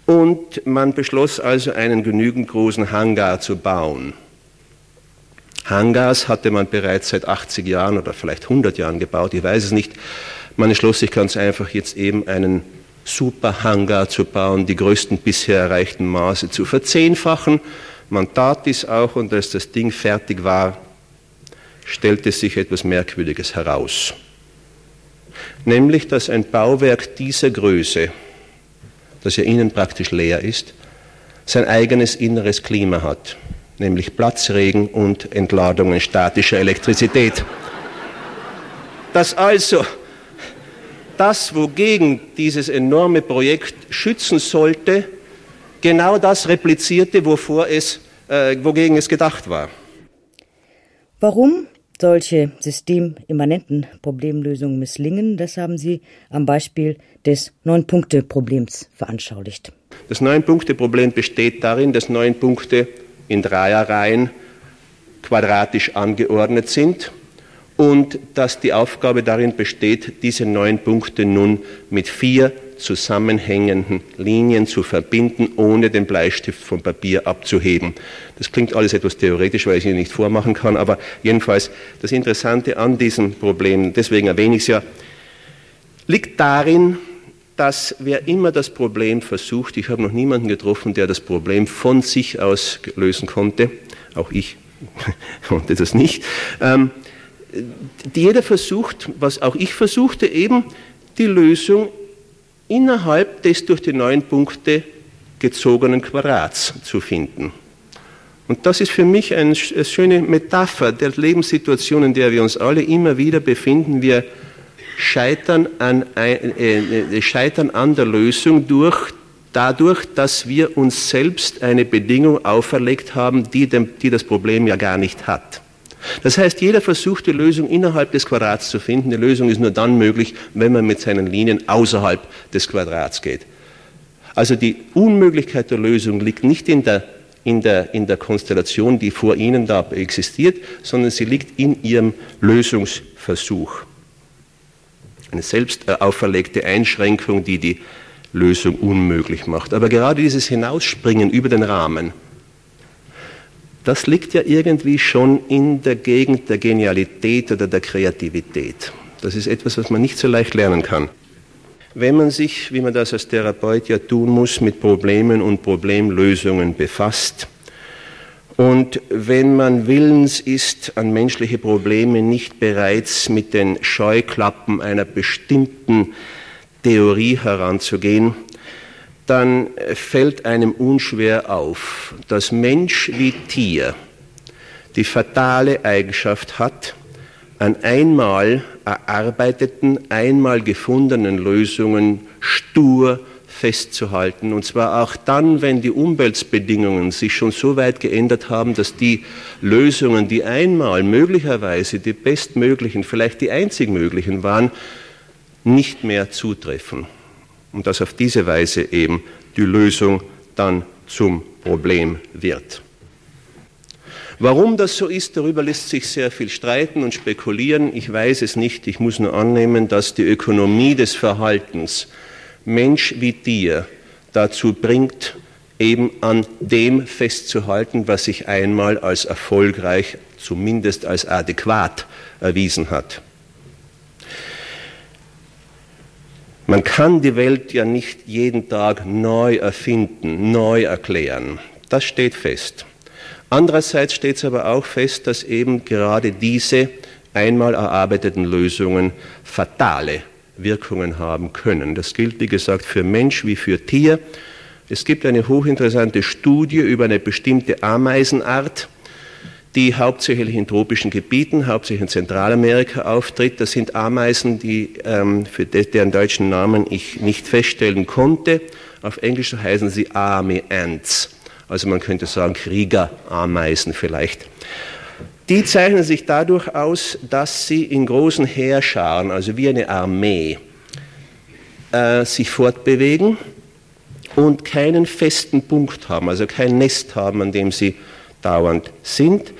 Und man beschloss also, einen genügend großen Hangar zu bauen. Hangars hatte man bereits seit 80 Jahren oder vielleicht 100 Jahren gebaut, ich weiß es nicht. Man entschloss sich ganz einfach, jetzt eben einen Superhangar zu bauen, die größten bisher erreichten Maße zu verzehnfachen. Man tat dies auch und als das Ding fertig war, stellte sich etwas Merkwürdiges heraus. Nämlich, dass ein Bauwerk dieser Größe das ja innen praktisch leer ist, sein eigenes inneres Klima hat, nämlich Platzregen und Entladungen statischer Elektrizität. Dass also das, wogegen dieses enorme Projekt schützen sollte, genau das replizierte, wovor es, äh, wogegen es gedacht war. Warum solche systemimmanenten Problemlösungen misslingen, das haben Sie am Beispiel des Neun-Punkte-Problems veranschaulicht. Das Neun-Punkte-Problem besteht darin, dass neun Punkte in Dreierreihen quadratisch angeordnet sind und dass die Aufgabe darin besteht, diese neun Punkte nun mit vier zusammenhängenden Linien zu verbinden, ohne den Bleistift vom Papier abzuheben. Das klingt alles etwas theoretisch, weil ich es Ihnen nicht vormachen kann, aber jedenfalls das Interessante an diesem Problem, deswegen erwähne ich es ja, liegt darin, dass wer immer das Problem versucht, ich habe noch niemanden getroffen, der das Problem von sich aus lösen konnte, auch ich <laughs> konnte das nicht, ähm, jeder versucht, was auch ich versuchte, eben die Lösung innerhalb des durch die neun Punkte gezogenen Quadrats zu finden. Und das ist für mich eine schöne Metapher der Lebenssituation, in der wir uns alle immer wieder befinden. Wir scheitern an, äh, äh, scheitern an der Lösung durch, dadurch, dass wir uns selbst eine Bedingung auferlegt haben, die, dem, die das Problem ja gar nicht hat. Das heißt, jeder versucht, die Lösung innerhalb des Quadrats zu finden. Die Lösung ist nur dann möglich, wenn man mit seinen Linien außerhalb des Quadrats geht. Also die Unmöglichkeit der Lösung liegt nicht in der, in der, in der Konstellation, die vor Ihnen da existiert, sondern sie liegt in Ihrem Lösungsversuch. Eine selbst auferlegte Einschränkung, die die Lösung unmöglich macht. Aber gerade dieses Hinausspringen über den Rahmen, das liegt ja irgendwie schon in der Gegend der Genialität oder der Kreativität. Das ist etwas, was man nicht so leicht lernen kann. Wenn man sich, wie man das als Therapeut ja tun muss, mit Problemen und Problemlösungen befasst, und wenn man willens ist, an menschliche Probleme nicht bereits mit den Scheuklappen einer bestimmten Theorie heranzugehen, dann fällt einem unschwer auf, dass Mensch wie Tier die fatale Eigenschaft hat, an einmal erarbeiteten, einmal gefundenen Lösungen stur festzuhalten. Und zwar auch dann, wenn die Umweltbedingungen sich schon so weit geändert haben, dass die Lösungen, die einmal möglicherweise die bestmöglichen, vielleicht die einzig möglichen waren, nicht mehr zutreffen und dass auf diese Weise eben die Lösung dann zum Problem wird. Warum das so ist, darüber lässt sich sehr viel streiten und spekulieren. Ich weiß es nicht. Ich muss nur annehmen, dass die Ökonomie des Verhaltens Mensch wie Tier dazu bringt, eben an dem festzuhalten, was sich einmal als erfolgreich, zumindest als adäquat erwiesen hat. Man kann die Welt ja nicht jeden Tag neu erfinden, neu erklären. Das steht fest. Andererseits steht es aber auch fest, dass eben gerade diese einmal erarbeiteten Lösungen fatale Wirkungen haben können. Das gilt, wie gesagt, für Mensch wie für Tier. Es gibt eine hochinteressante Studie über eine bestimmte Ameisenart, die hauptsächlich in tropischen Gebieten, hauptsächlich in Zentralamerika auftritt. Das sind Ameisen, die, ähm, für deren deutschen Namen ich nicht feststellen konnte. Auf Englisch heißen sie Army Ants. Also man könnte sagen Kriegerameisen vielleicht. Die zeichnen sich dadurch aus, dass sie in großen Heerscharen, also wie eine Armee, äh, sich fortbewegen und keinen festen Punkt haben, also kein Nest haben, an dem sie dauernd sind,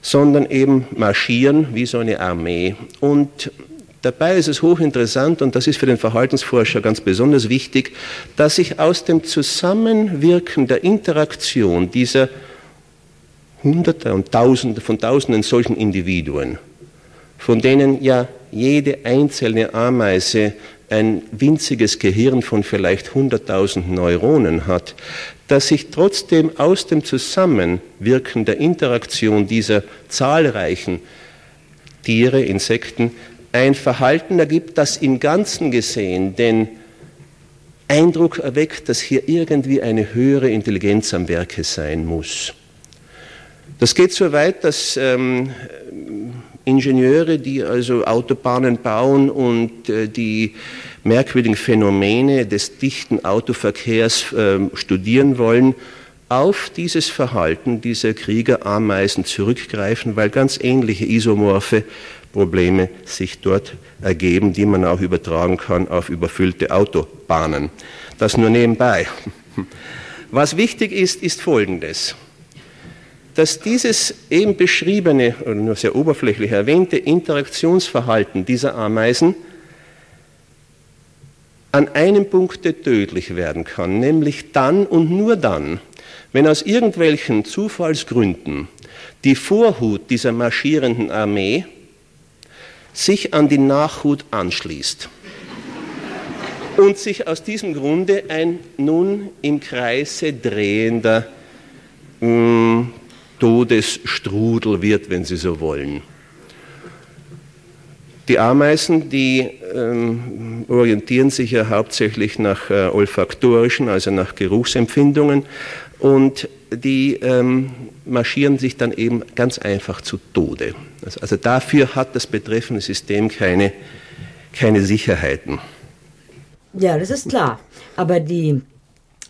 sondern eben marschieren wie so eine Armee. Und dabei ist es hochinteressant, und das ist für den Verhaltensforscher ganz besonders wichtig, dass sich aus dem Zusammenwirken der Interaktion dieser Hunderte und Tausende von Tausenden solchen Individuen, von denen ja jede einzelne Ameise ein winziges Gehirn von vielleicht 100.000 Neuronen hat, dass sich trotzdem aus dem Zusammenwirken der Interaktion dieser zahlreichen Tiere, Insekten, ein Verhalten ergibt, das im Ganzen gesehen den Eindruck erweckt, dass hier irgendwie eine höhere Intelligenz am Werke sein muss. Das geht so weit, dass ähm, Ingenieure, die also Autobahnen bauen und äh, die merkwürdigen Phänomene des dichten Autoverkehrs äh, studieren wollen, auf dieses Verhalten dieser Kriegerameisen zurückgreifen, weil ganz ähnliche isomorphe Probleme sich dort ergeben, die man auch übertragen kann auf überfüllte Autobahnen. Das nur nebenbei. Was wichtig ist, ist Folgendes. Dass dieses eben beschriebene oder nur sehr oberflächlich erwähnte Interaktionsverhalten dieser Ameisen an einem Punkt tödlich werden kann, nämlich dann und nur dann, wenn aus irgendwelchen Zufallsgründen die Vorhut dieser marschierenden Armee sich an die Nachhut anschließt <laughs> und sich aus diesem Grunde ein nun im Kreise drehender mh, hm, Todesstrudel wird, wenn Sie so wollen. Die Ameisen, die ähm, orientieren sich ja hauptsächlich nach äh, olfaktorischen, also nach Geruchsempfindungen und die ähm, marschieren sich dann eben ganz einfach zu Tode. Also, also dafür hat das betreffende System keine, keine Sicherheiten. Ja, das ist klar. Aber die,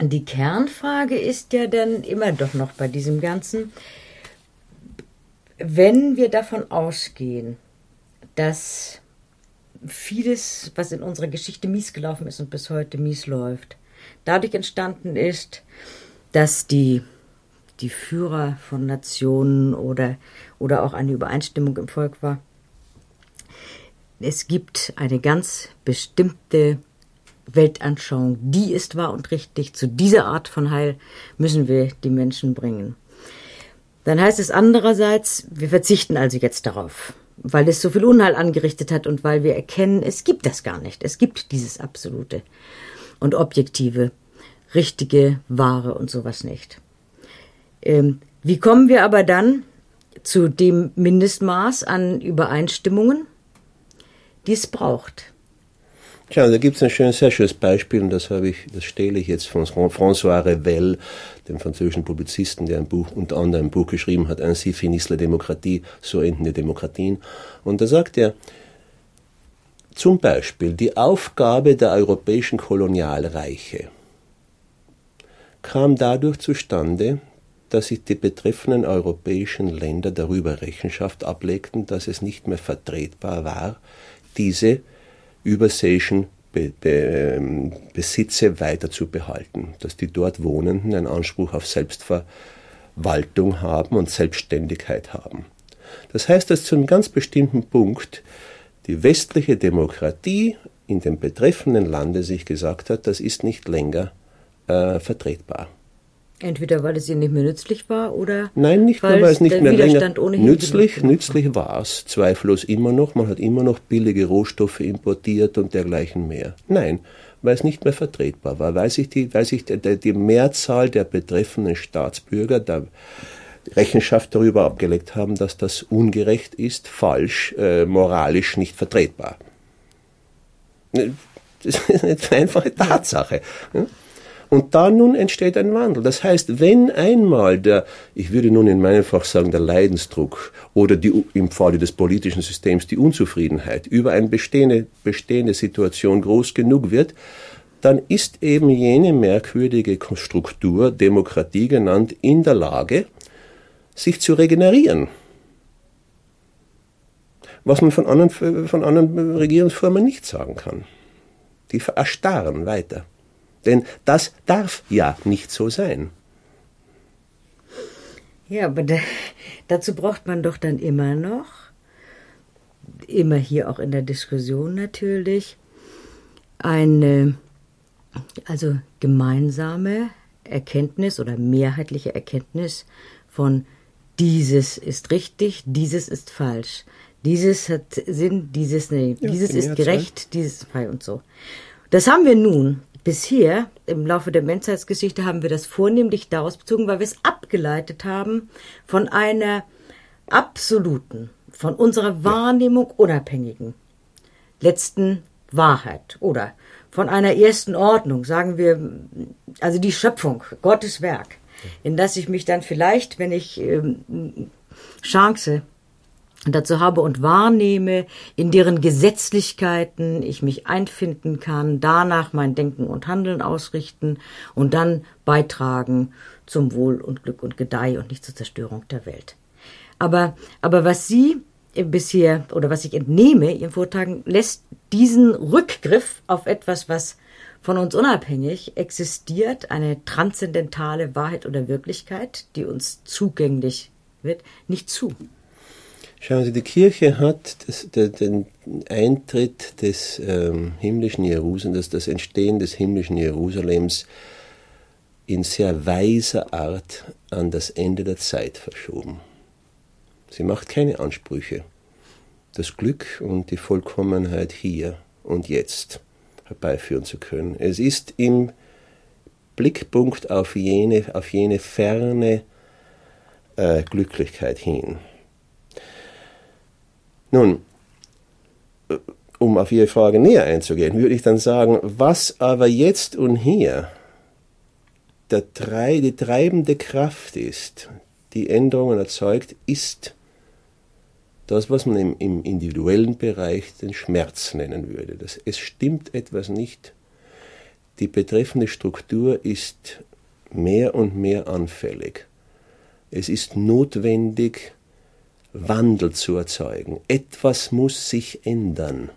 die Kernfrage ist ja dann immer doch noch bei diesem Ganzen, wenn wir davon ausgehen, dass vieles, was in unserer Geschichte mies gelaufen ist und bis heute mies läuft, dadurch entstanden ist, dass die, die Führer von Nationen oder, oder auch eine Übereinstimmung im Volk war. Es gibt eine ganz bestimmte Weltanschauung, die ist wahr und richtig. Zu dieser Art von Heil müssen wir die Menschen bringen. Dann heißt es andererseits, wir verzichten also jetzt darauf, weil es so viel Unheil angerichtet hat und weil wir erkennen, es gibt das gar nicht. Es gibt dieses absolute und objektive, richtige, wahre und sowas nicht. Ähm, wie kommen wir aber dann zu dem Mindestmaß an Übereinstimmungen, die es braucht? Tja, da gibt es ein schönes, sehr schönes Beispiel, und das habe ich, das stehle ich jetzt von François Revel, dem französischen Publizisten, der ein Buch, unter anderem ein Buch geschrieben hat, Ainsi finisse la Demokratie, so enden die Demokratien. Und da sagt er, zum Beispiel die Aufgabe der europäischen Kolonialreiche kam dadurch zustande, dass sich die betreffenden europäischen Länder darüber Rechenschaft ablegten, dass es nicht mehr vertretbar war, diese überseeischen Be Be ähm, Besitze weiter zu behalten, dass die dort Wohnenden einen Anspruch auf Selbstverwaltung haben und Selbstständigkeit haben. Das heißt, dass zu einem ganz bestimmten Punkt die westliche Demokratie in dem betreffenden Lande sich gesagt hat, das ist nicht länger äh, vertretbar. Entweder weil es ihnen nicht mehr nützlich war oder Nein, nicht weil, nur, weil es nicht mehr länger nützlich, nützlich war es zweifellos immer noch. Man hat immer noch billige Rohstoffe importiert und dergleichen mehr. Nein, weil es nicht mehr vertretbar war, weil sich die, weil sich die, die Mehrzahl der betreffenden Staatsbürger der Rechenschaft darüber abgelegt haben, dass das ungerecht ist, falsch, äh, moralisch nicht vertretbar. <laughs> Das ist eine einfache Tatsache. Und da nun entsteht ein Wandel. Das heißt, wenn einmal der, ich würde nun in meinem Fach sagen, der Leidensdruck oder die, im Falle des politischen Systems die Unzufriedenheit über eine bestehende, bestehende Situation groß genug wird, dann ist eben jene merkwürdige Struktur, Demokratie genannt, in der Lage, sich zu regenerieren. Was man von anderen, von anderen Regierungsformen nicht sagen kann. Die erstarren weiter. Denn das darf ja nicht so sein. Ja, aber da, dazu braucht man doch dann immer noch, immer hier auch in der Diskussion natürlich, eine also gemeinsame Erkenntnis oder mehrheitliche Erkenntnis von dieses ist richtig, dieses ist falsch, dieses hat Sinn, dieses nee, ja, dieses ist gerecht, dieses ist frei und so. Das haben wir nun Bisher, im Laufe der Menschheitsgeschichte, haben wir das vornehmlich daraus bezogen, weil wir es abgeleitet haben von einer absoluten, von unserer Wahrnehmung unabhängigen letzten Wahrheit oder von einer ersten Ordnung, sagen wir, also die Schöpfung, Gottes Werk, in das ich mich dann vielleicht, wenn ich ähm, Chance dazu habe und wahrnehme, in deren Gesetzlichkeiten ich mich einfinden kann, danach mein Denken und Handeln ausrichten und dann beitragen zum Wohl und Glück und Gedeih und nicht zur Zerstörung der Welt. Aber, aber was Sie bisher oder was ich entnehme Ihren Vortragen, lässt diesen Rückgriff auf etwas, was von uns unabhängig existiert, eine transzendentale Wahrheit oder Wirklichkeit, die uns zugänglich wird, nicht zu. Schauen Sie, die Kirche hat das, den Eintritt des ähm, himmlischen Jerusalems, das, Entstehen des himmlischen Jerusalems in sehr weiser Art an das Ende der Zeit verschoben. Sie macht keine Ansprüche, das Glück und die Vollkommenheit hier und jetzt herbeiführen zu können. Es ist im Blickpunkt auf jene, auf jene ferne äh, Glücklichkeit hin. Nun, äh, um auf Ihre Frage näher einzugehen, würde ich dann sagen, was aber jetzt und hier der, die treibende Kraft ist, die Änderungen erzeugt, ist das, was man im, im individuellen Bereich den Schmerz nennen würde. Das, es stimmt etwas nicht. Die betreffende Struktur ist mehr und mehr anfällig. Es ist notwendig, Wandel zu erzeugen. Etwas muss sich ändern.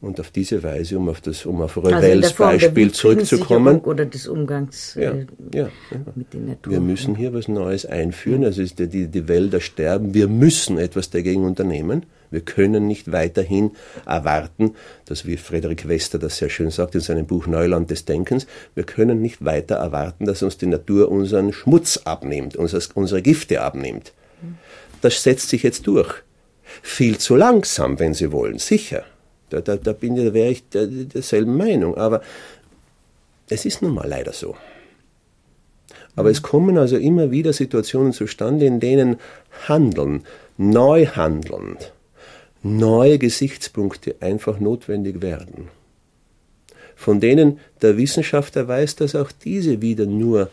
Und auf diese Weise, um auf, das, um auf Revels also Beispiel zurückzukommen. Oder des Umgangs ja, äh, ja, ja. mit der Natur. Wir müssen hier was Neues einführen. Also ist die, die Wälder sterben. Wir müssen etwas dagegen unternehmen. Wir können nicht weiterhin erwarten, dass wie Friedrich Wester das sehr schön sagt in seinem Buch Neuland des Denkens, wir können nicht weiter erwarten, dass uns die Natur unseren Schmutz abnimmt, unsere Gifte abnimmt. Das setzt sich jetzt durch. Viel zu langsam, wenn Sie wollen, sicher. Da, da, da, bin, da wäre ich der, derselben Meinung. Aber es ist nun mal leider so. Aber es kommen also immer wieder Situationen zustande, in denen Handeln, neu handelnd, neue Gesichtspunkte einfach notwendig werden. Von denen der Wissenschaftler weiß, dass auch diese wieder nur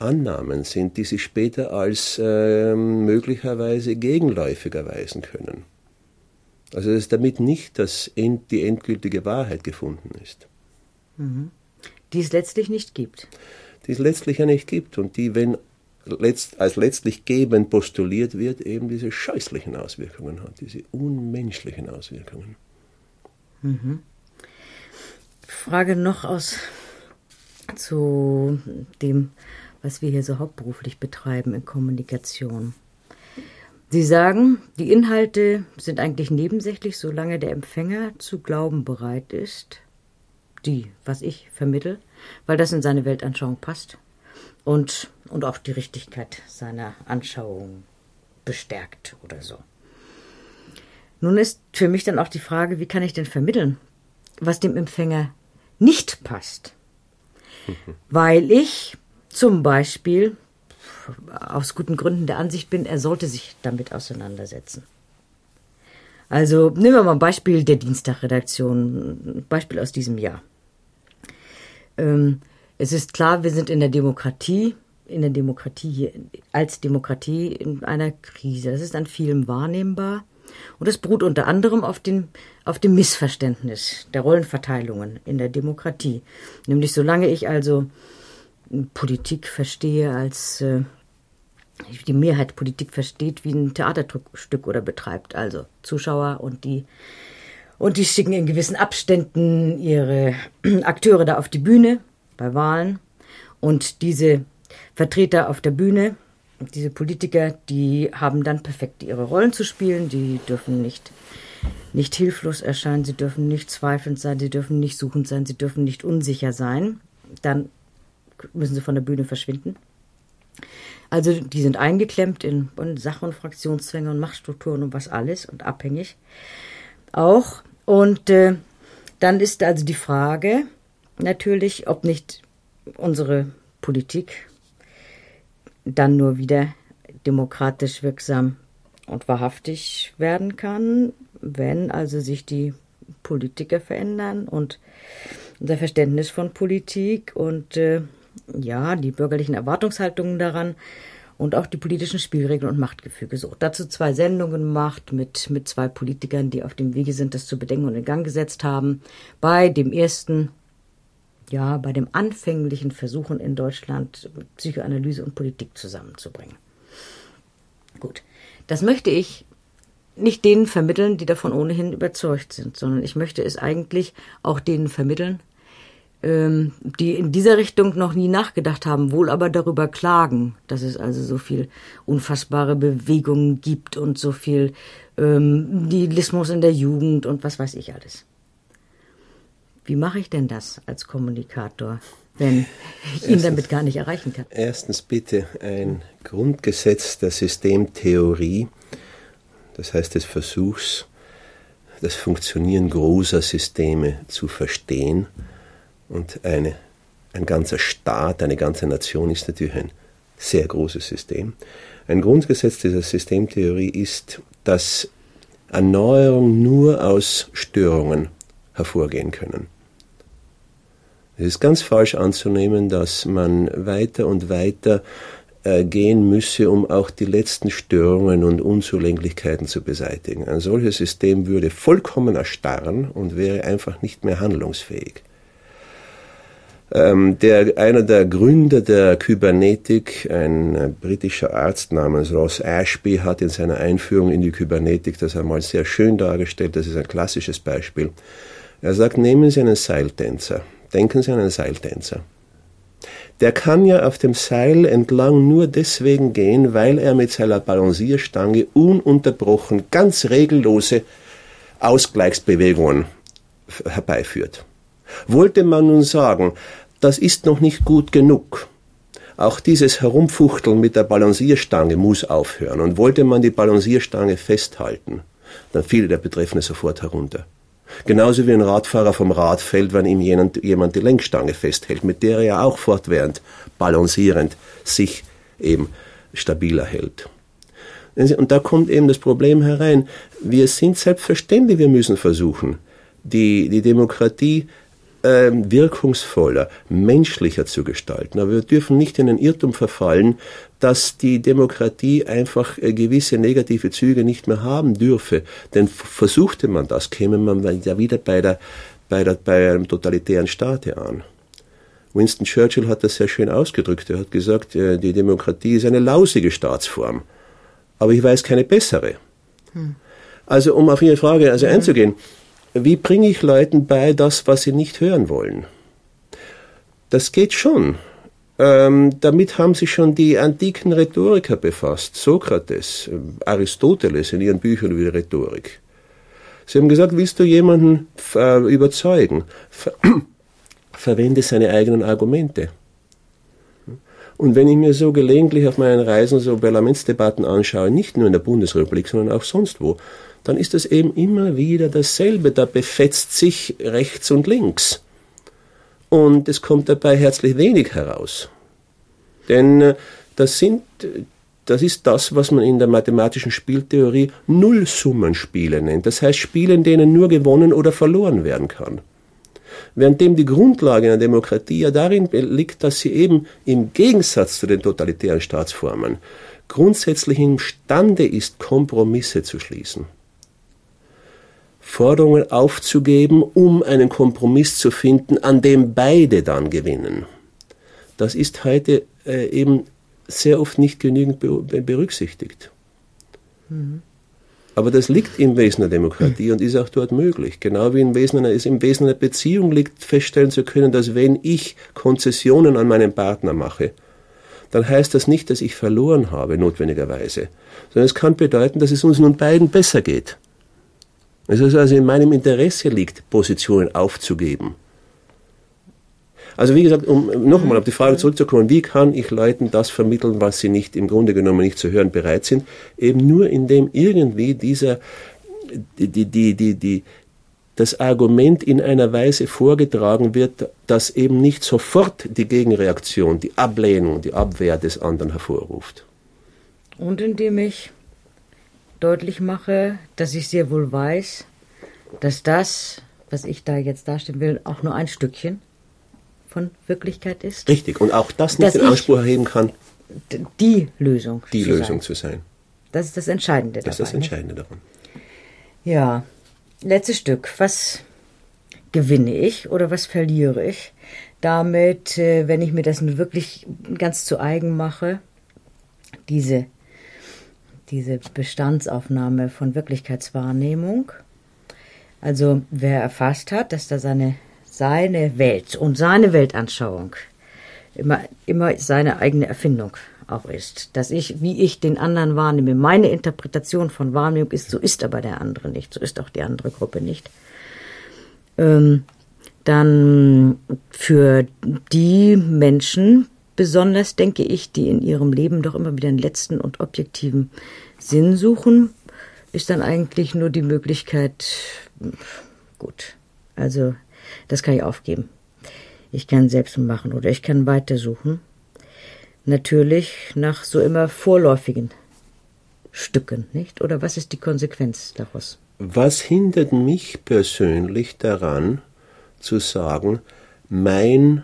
Annahmen sind, die sich später als äh, möglicherweise gegenläufig erweisen können. Also dass damit nicht das End, die endgültige Wahrheit gefunden ist. Mhm. Die es letztlich nicht gibt. Die es letztlich ja nicht gibt und die, wenn letzt, als letztlich gebend postuliert wird, eben diese scheußlichen Auswirkungen hat, diese unmenschlichen Auswirkungen. Mhm. Frage noch aus zu dem, was wir hier so hauptberuflich betreiben in Kommunikation. Sie sagen, die Inhalte sind eigentlich nebensächlich, solange der Empfänger zu glauben bereit ist, die, was ich vermittel, weil das in seine Weltanschauung passt und, und auch die Richtigkeit seiner Anschauung bestärkt oder so. Nun ist für mich dann auch die Frage, wie kann ich denn vermitteln, was dem Empfänger nicht passt? <laughs> Weil ich zum Beispiel aus guten Gründen der Ansicht bin, er sollte sich damit auseinandersetzen. Also nehmen wir mal ein Beispiel der Dienstagredaktion, ein Beispiel aus diesem Jahr. Ähm, es ist klar, wir sind in der Demokratie, in der Demokratie hier, als Demokratie in einer Krise. Das ist an vielem wahrnehmbar. Und es beruht unter anderem auf, den, auf dem Missverständnis der Rollenverteilungen in der Demokratie. Nämlich solange ich also Politik verstehe als äh, die Mehrheit Politik versteht wie ein Theaterstück oder betreibt. Also Zuschauer und die und die schicken in gewissen Abständen ihre <clears throat> Akteure da auf die Bühne bei Wahlen und diese Vertreter auf der Bühne, diese Politiker, die haben dann perfekt ihre Rollen zu spielen, die dürfen nicht nicht hilflos erscheinen, sie dürfen nicht zweifelnd sein, sie dürfen nicht suchend sein, sie dürfen nicht unsicher sein. Dann müssen sie von der Bühne verschwinden. Also die sind eingeklemmt in, in Sach- und Fraktionszwänge und Machtstrukturen und was alles und abhängig auch. Und äh, dann ist also die Frage natürlich, ob nicht unsere Politik dann nur wieder demokratisch wirksam und wahrhaftig werden kann, wenn also sich die Politiker verändern und unser Verständnis von Politik und äh, ja, die bürgerlichen Erwartungshaltungen daran und auch die politischen Spielregeln und Machtgefüge. So, dazu zwei Sendungen gemacht mit, mit zwei Politikern, die auf dem Wege sind, das zu bedenken und in Gang gesetzt haben. Bei dem ersten, ja, bei dem anfänglichen Versuchen in Deutschland, Psychoanalyse und Politik zusammenzubringen. Gut. Das möchte ich nicht denen vermitteln, die davon ohnehin überzeugt sind, sondern ich möchte es eigentlich auch denen vermitteln, ähm, die in dieser Richtung noch nie nachgedacht haben, wohl aber darüber klagen, dass es also so viel unfassbare Bewegungen gibt und so viel ähm, Nihilismus in der Jugend und was weiß ich alles. Wie mache ich denn das als Kommunikator, wenn ich ihn damit gar nicht erreichen kann? Erstens bitte ein Grundgesetz der Systemtheorie, das heißt des Versuchs, das Funktionieren großer Systeme zu verstehen. Und eine, ein ganzer Staat, eine ganze Nation ist natürlich ein sehr großes System. Ein Grundgesetz dieser Systemtheorie ist, dass Erneuerung nur aus Störungen hervorgehen können. Es ist ganz falsch anzunehmen, dass man weiter und weiter äh, gehen müsse, um auch die letzten Störungen und Unzulänglichkeiten zu beseitigen. Ein solches System würde vollkommen erstarren und wäre einfach nicht mehr handlungsfähig. Ähm, der, einer der Gründer der Kybernetik, ein äh, britischer Arzt namens Ross Ashby, hat in seiner Einführung in die Kybernetik das einmal sehr schön dargestellt. Das ist ein klassisches Beispiel. Er sagt, nehmen Sie einen Seiltänzer. Denken Sie an einen Seiltänzer. Der kann ja auf dem Seil entlang nur deswegen gehen, weil er mit seiner Balancierstange ununterbrochen ganz regellose Ausgleichsbewegungen herbeiführt. Wollte man nun sagen, das ist noch nicht gut genug, auch dieses Herumfuchteln mit der Balancierstange muss aufhören. Und wollte man die Balancierstange festhalten, dann fiel der Betreffende sofort herunter. Genauso wie ein Radfahrer vom Rad fällt, wenn ihm jemand, die Lenkstange festhält, mit der er ja auch fortwährend balancierend sich eben stabiler hält. Und da kommt eben das Problem herein. Wir sind selbstverständlich, wir müssen versuchen, die, die Demokratie äh, wirkungsvoller, menschlicher zu gestalten. Aber wir dürfen nicht in den Irrtum verfallen, dass die Demokratie einfach äh, gewisse negative Züge nicht mehr haben dürfe. Denn versuchte man das, käme man ja wieder bei, der, bei, der, bei einem totalitären Staate an. Winston Churchill hat das sehr schön ausgedrückt. Er hat gesagt, äh, die Demokratie ist eine lausige Staatsform. Aber ich weiß keine bessere. Hm. Also um auf Ihre Frage also einzugehen, wie bringe ich Leuten bei das, was sie nicht hören wollen? Das geht schon. Ähm, damit haben sich schon die antiken Rhetoriker befasst. Sokrates, Aristoteles in ihren Büchern über die Rhetorik. Sie haben gesagt, willst du jemanden äh, überzeugen? Ver <clears throat> verwende seine eigenen Argumente. Und wenn ich mir so gelegentlich auf meinen Reisen so Parlamentsdebatten anschaue, nicht nur in der Bundesrepublik, sondern auch sonst wo, dann ist es eben immer wieder dasselbe. Da befetzt sich rechts und links. Und es kommt dabei herzlich wenig heraus. Denn äh, das sind, das ist das, was man in der mathematischen Spieltheorie Nullsummenspiele nennt. Das heißt Spiele, in denen nur gewonnen oder verloren werden kann. Währenddem die Grundlage einer Demokratie ja darin liegt, dass sie eben im Gegensatz zu den totalitären Staatsformen grundsätzlich imstande ist, Kompromisse zu schließen. Forderungen aufzugeben, um einen Kompromiss zu finden, an dem beide dann gewinnen. Das ist heute äh, eben sehr oft nicht genügend berücksichtigt. Mhm. Aber das liegt im Wesen der Demokratie und ist auch dort möglich. Genau wie im Wesen einer, es im Wesen einer Beziehung liegt, feststellen zu können, dass wenn ich Konzessionen an meinen Partner mache, dann heißt das nicht, dass ich verloren habe, notwendigerweise, sondern es kann bedeuten, dass es uns nun beiden besser geht. Es ist also in meinem Interesse liegt, Positionen aufzugeben. Also wie gesagt, um noch einmal auf die Frage zurückzukommen, wie kann ich Leuten das vermitteln, was sie nicht im Grunde genommen nicht zu hören bereit sind? Eben nur indem irgendwie dieser die, die, die, die, die, das Argument in einer Weise vorgetragen wird, dass eben nicht sofort die Gegenreaktion, die Ablehnung, die Abwehr des anderen hervorruft. Und indem ich deutlich mache, dass ich sehr wohl weiß, dass das, was ich da jetzt darstellen will, auch nur ein Stückchen von Wirklichkeit ist. Richtig, und auch das nicht den Anspruch erheben kann, die Lösung, die zu Lösung sein. zu sein. Das ist das Entscheidende Das ist das Entscheidende daran. Ja, letztes Stück. Was gewinne ich oder was verliere ich damit, äh, wenn ich mir das wirklich ganz zu eigen mache? Diese diese Bestandsaufnahme von Wirklichkeitswahrnehmung. Also wer erfasst hat, dass da seine, seine Welt und seine Weltanschauung immer, immer seine eigene Erfindung auch ist. Dass ich, wie ich den anderen wahrnehme, meine Interpretation von Wahrnehmung ist, so ist aber der andere nicht, so ist auch die andere Gruppe nicht. Ähm, dann für die Menschen, besonders denke ich, die in ihrem Leben doch immer wieder einen letzten und objektiven Sinn suchen, ist dann eigentlich nur die Möglichkeit, gut, also das kann ich aufgeben. Ich kann selbst machen oder ich kann weitersuchen. Natürlich nach so immer vorläufigen Stücken, nicht? Oder was ist die Konsequenz daraus? Was hindert mich persönlich daran, zu sagen, mein,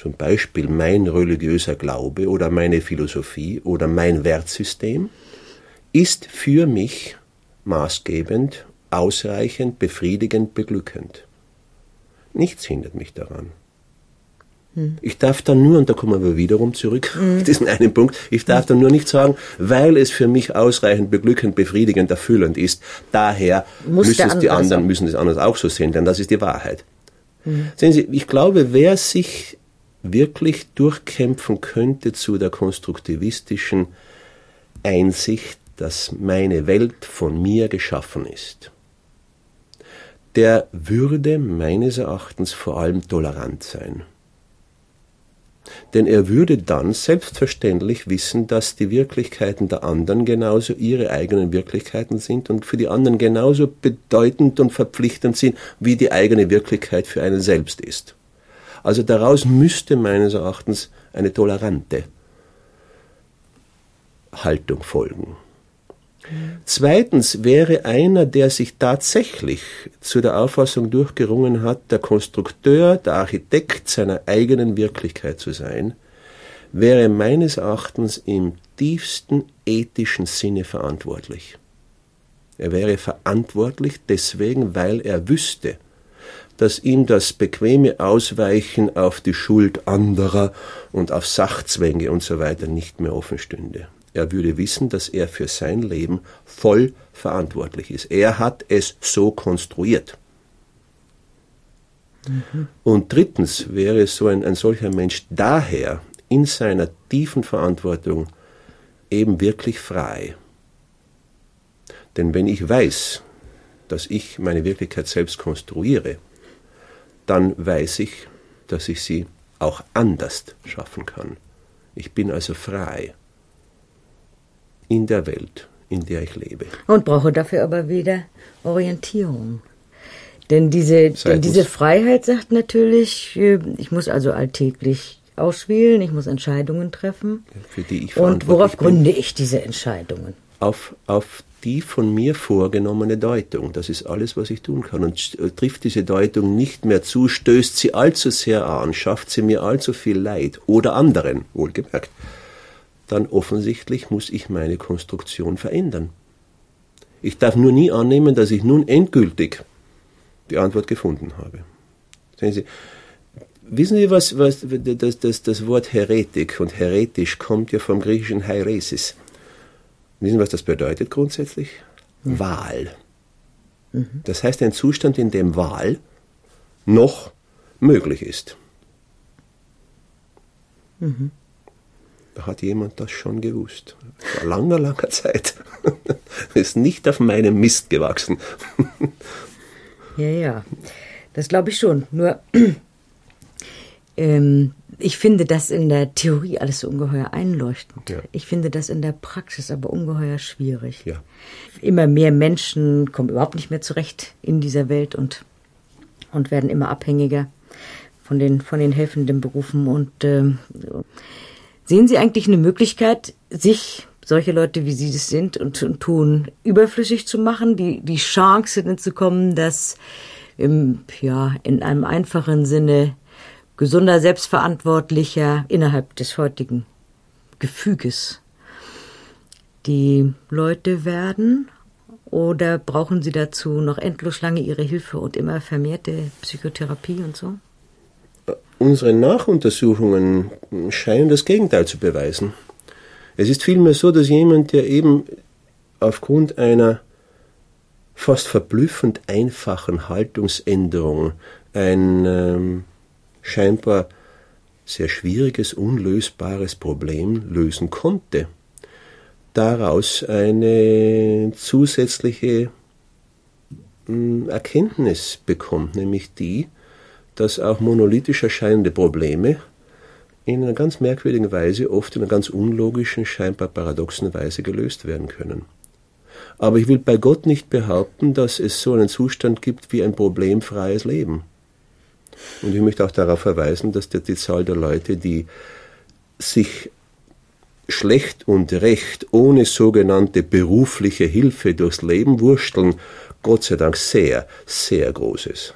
zum Beispiel mein religiöser Glaube oder meine Philosophie oder mein Wertsystem, ist für mich maßgebend, ausreichend, befriedigend, beglückend. Nichts hindert mich daran. Ich darf dann nur, und da kommen wir wiederum zurück mhm. auf diesen einen Punkt, ich darf dann nur nicht sagen, weil es für mich ausreichend beglückend, befriedigend, erfüllend ist, daher Muss müssen es die anderen, müssen es anders auch so sehen, denn das ist die Wahrheit. Mhm. Sehen Sie, ich glaube, wer sich wirklich durchkämpfen könnte zu der konstruktivistischen Einsicht, dass meine Welt von mir geschaffen ist, der würde meines Erachtens vor allem tolerant sein denn er würde dann selbstverständlich wissen, dass die Wirklichkeiten der anderen genauso ihre eigenen Wirklichkeiten sind und für die anderen genauso bedeutend und verpflichtend sind, wie die eigene Wirklichkeit für einen selbst ist. Also daraus müsste meines Erachtens eine tolerante Haltung folgen. Zweitens wäre einer, der sich tatsächlich zu der Auffassung durchgerungen hat, der Konstrukteur, der Architekt seiner eigenen Wirklichkeit zu sein, wäre meines Erachtens im tiefsten ethischen Sinne verantwortlich. Er wäre verantwortlich deswegen, weil er wüsste, dass ihm das bequeme Ausweichen auf die Schuld anderer und auf Sachzwänge und so weiter nicht mehr offen stünde. Er würde wissen, dass er für sein Leben voll verantwortlich ist. Er hat es so konstruiert. Mhm. Und drittens wäre so ein, ein solcher Mensch daher in seiner tiefen Verantwortung eben wirklich frei. Denn wenn ich weiß, dass ich meine Wirklichkeit selbst konstruiere, dann weiß ich, dass ich sie auch anders schaffen kann. Ich bin also frei in der Welt, in der ich lebe. Und brauche dafür aber wieder Orientierung. Denn diese, denn diese Freiheit sagt natürlich, äh, ich muss also alltäglich auswählen, ich muss Entscheidungen treffen. Für die ich Und worauf gründe ich diese Entscheidungen? Auf, auf die von mir vorgenommene Deutung. Das ist alles, was ich tun kann. Und äh, trifft diese Deutung nicht mehr zu, stößt sie allzu sehr an, schafft sie mir allzu viel Leid oder anderen, wohlgemerkt dann offensichtlich muss ich meine Konstruktion verändern. Ich darf nur nie annehmen, dass ich nun endgültig die Antwort gefunden habe. Sehen Sie, wissen Sie, was, was das, das, das Wort Heretik und heretisch kommt ja vom griechischen Hairesis. Wissen was das bedeutet grundsätzlich? Mhm. Wahl. Das heißt ein Zustand, in dem Wahl noch möglich ist. Mhm. Da hat jemand das schon gewusst. Vor langer, langer Zeit. <laughs> ist nicht auf meinem Mist gewachsen. <laughs> ja, ja. Das glaube ich schon. Nur, <clears throat> ähm, ich finde das in der Theorie alles so ungeheuer einleuchtend. Ja. Ich finde das in der Praxis aber ungeheuer schwierig. Ja. Immer mehr Menschen kommen überhaupt nicht mehr zurecht in dieser Welt und, und werden immer abhängiger von den, von den helfenden Berufen und äh, Sehen Sie eigentlich eine Möglichkeit, sich solche Leute, wie Sie das sind und, und tun, überflüssig zu machen, die, die Chance zu kommen, dass im, ja, in einem einfachen Sinne gesunder, selbstverantwortlicher innerhalb des heutigen Gefüges die Leute werden? Oder brauchen Sie dazu noch endlos lange Ihre Hilfe und immer vermehrte Psychotherapie und so? Unsere Nachuntersuchungen scheinen das Gegenteil zu beweisen. Es ist vielmehr so, dass jemand, der eben aufgrund einer fast verblüffend einfachen Haltungsänderung ein ähm, scheinbar sehr schwieriges, unlösbares Problem lösen konnte. Daraus eine zusätzliche hm, Erkenntnis bekommt, nämlich die, dass auch monolithisch erscheinende Probleme in einer ganz merkwürdigen Weise, oft in einer ganz unlogischen, scheinbar paradoxen Weise gelöst werden können. Aber ich will bei Gott nicht behaupten, dass es so einen Zustand gibt wie ein problemfreies Leben. Und ich möchte auch darauf verweisen, dass die, Zahl der Leute, die sich schlecht und recht ohne sogenannte berufliche Hilfe durchs Leben wursteln, Gott sei Dank sehr, sehr groß ist.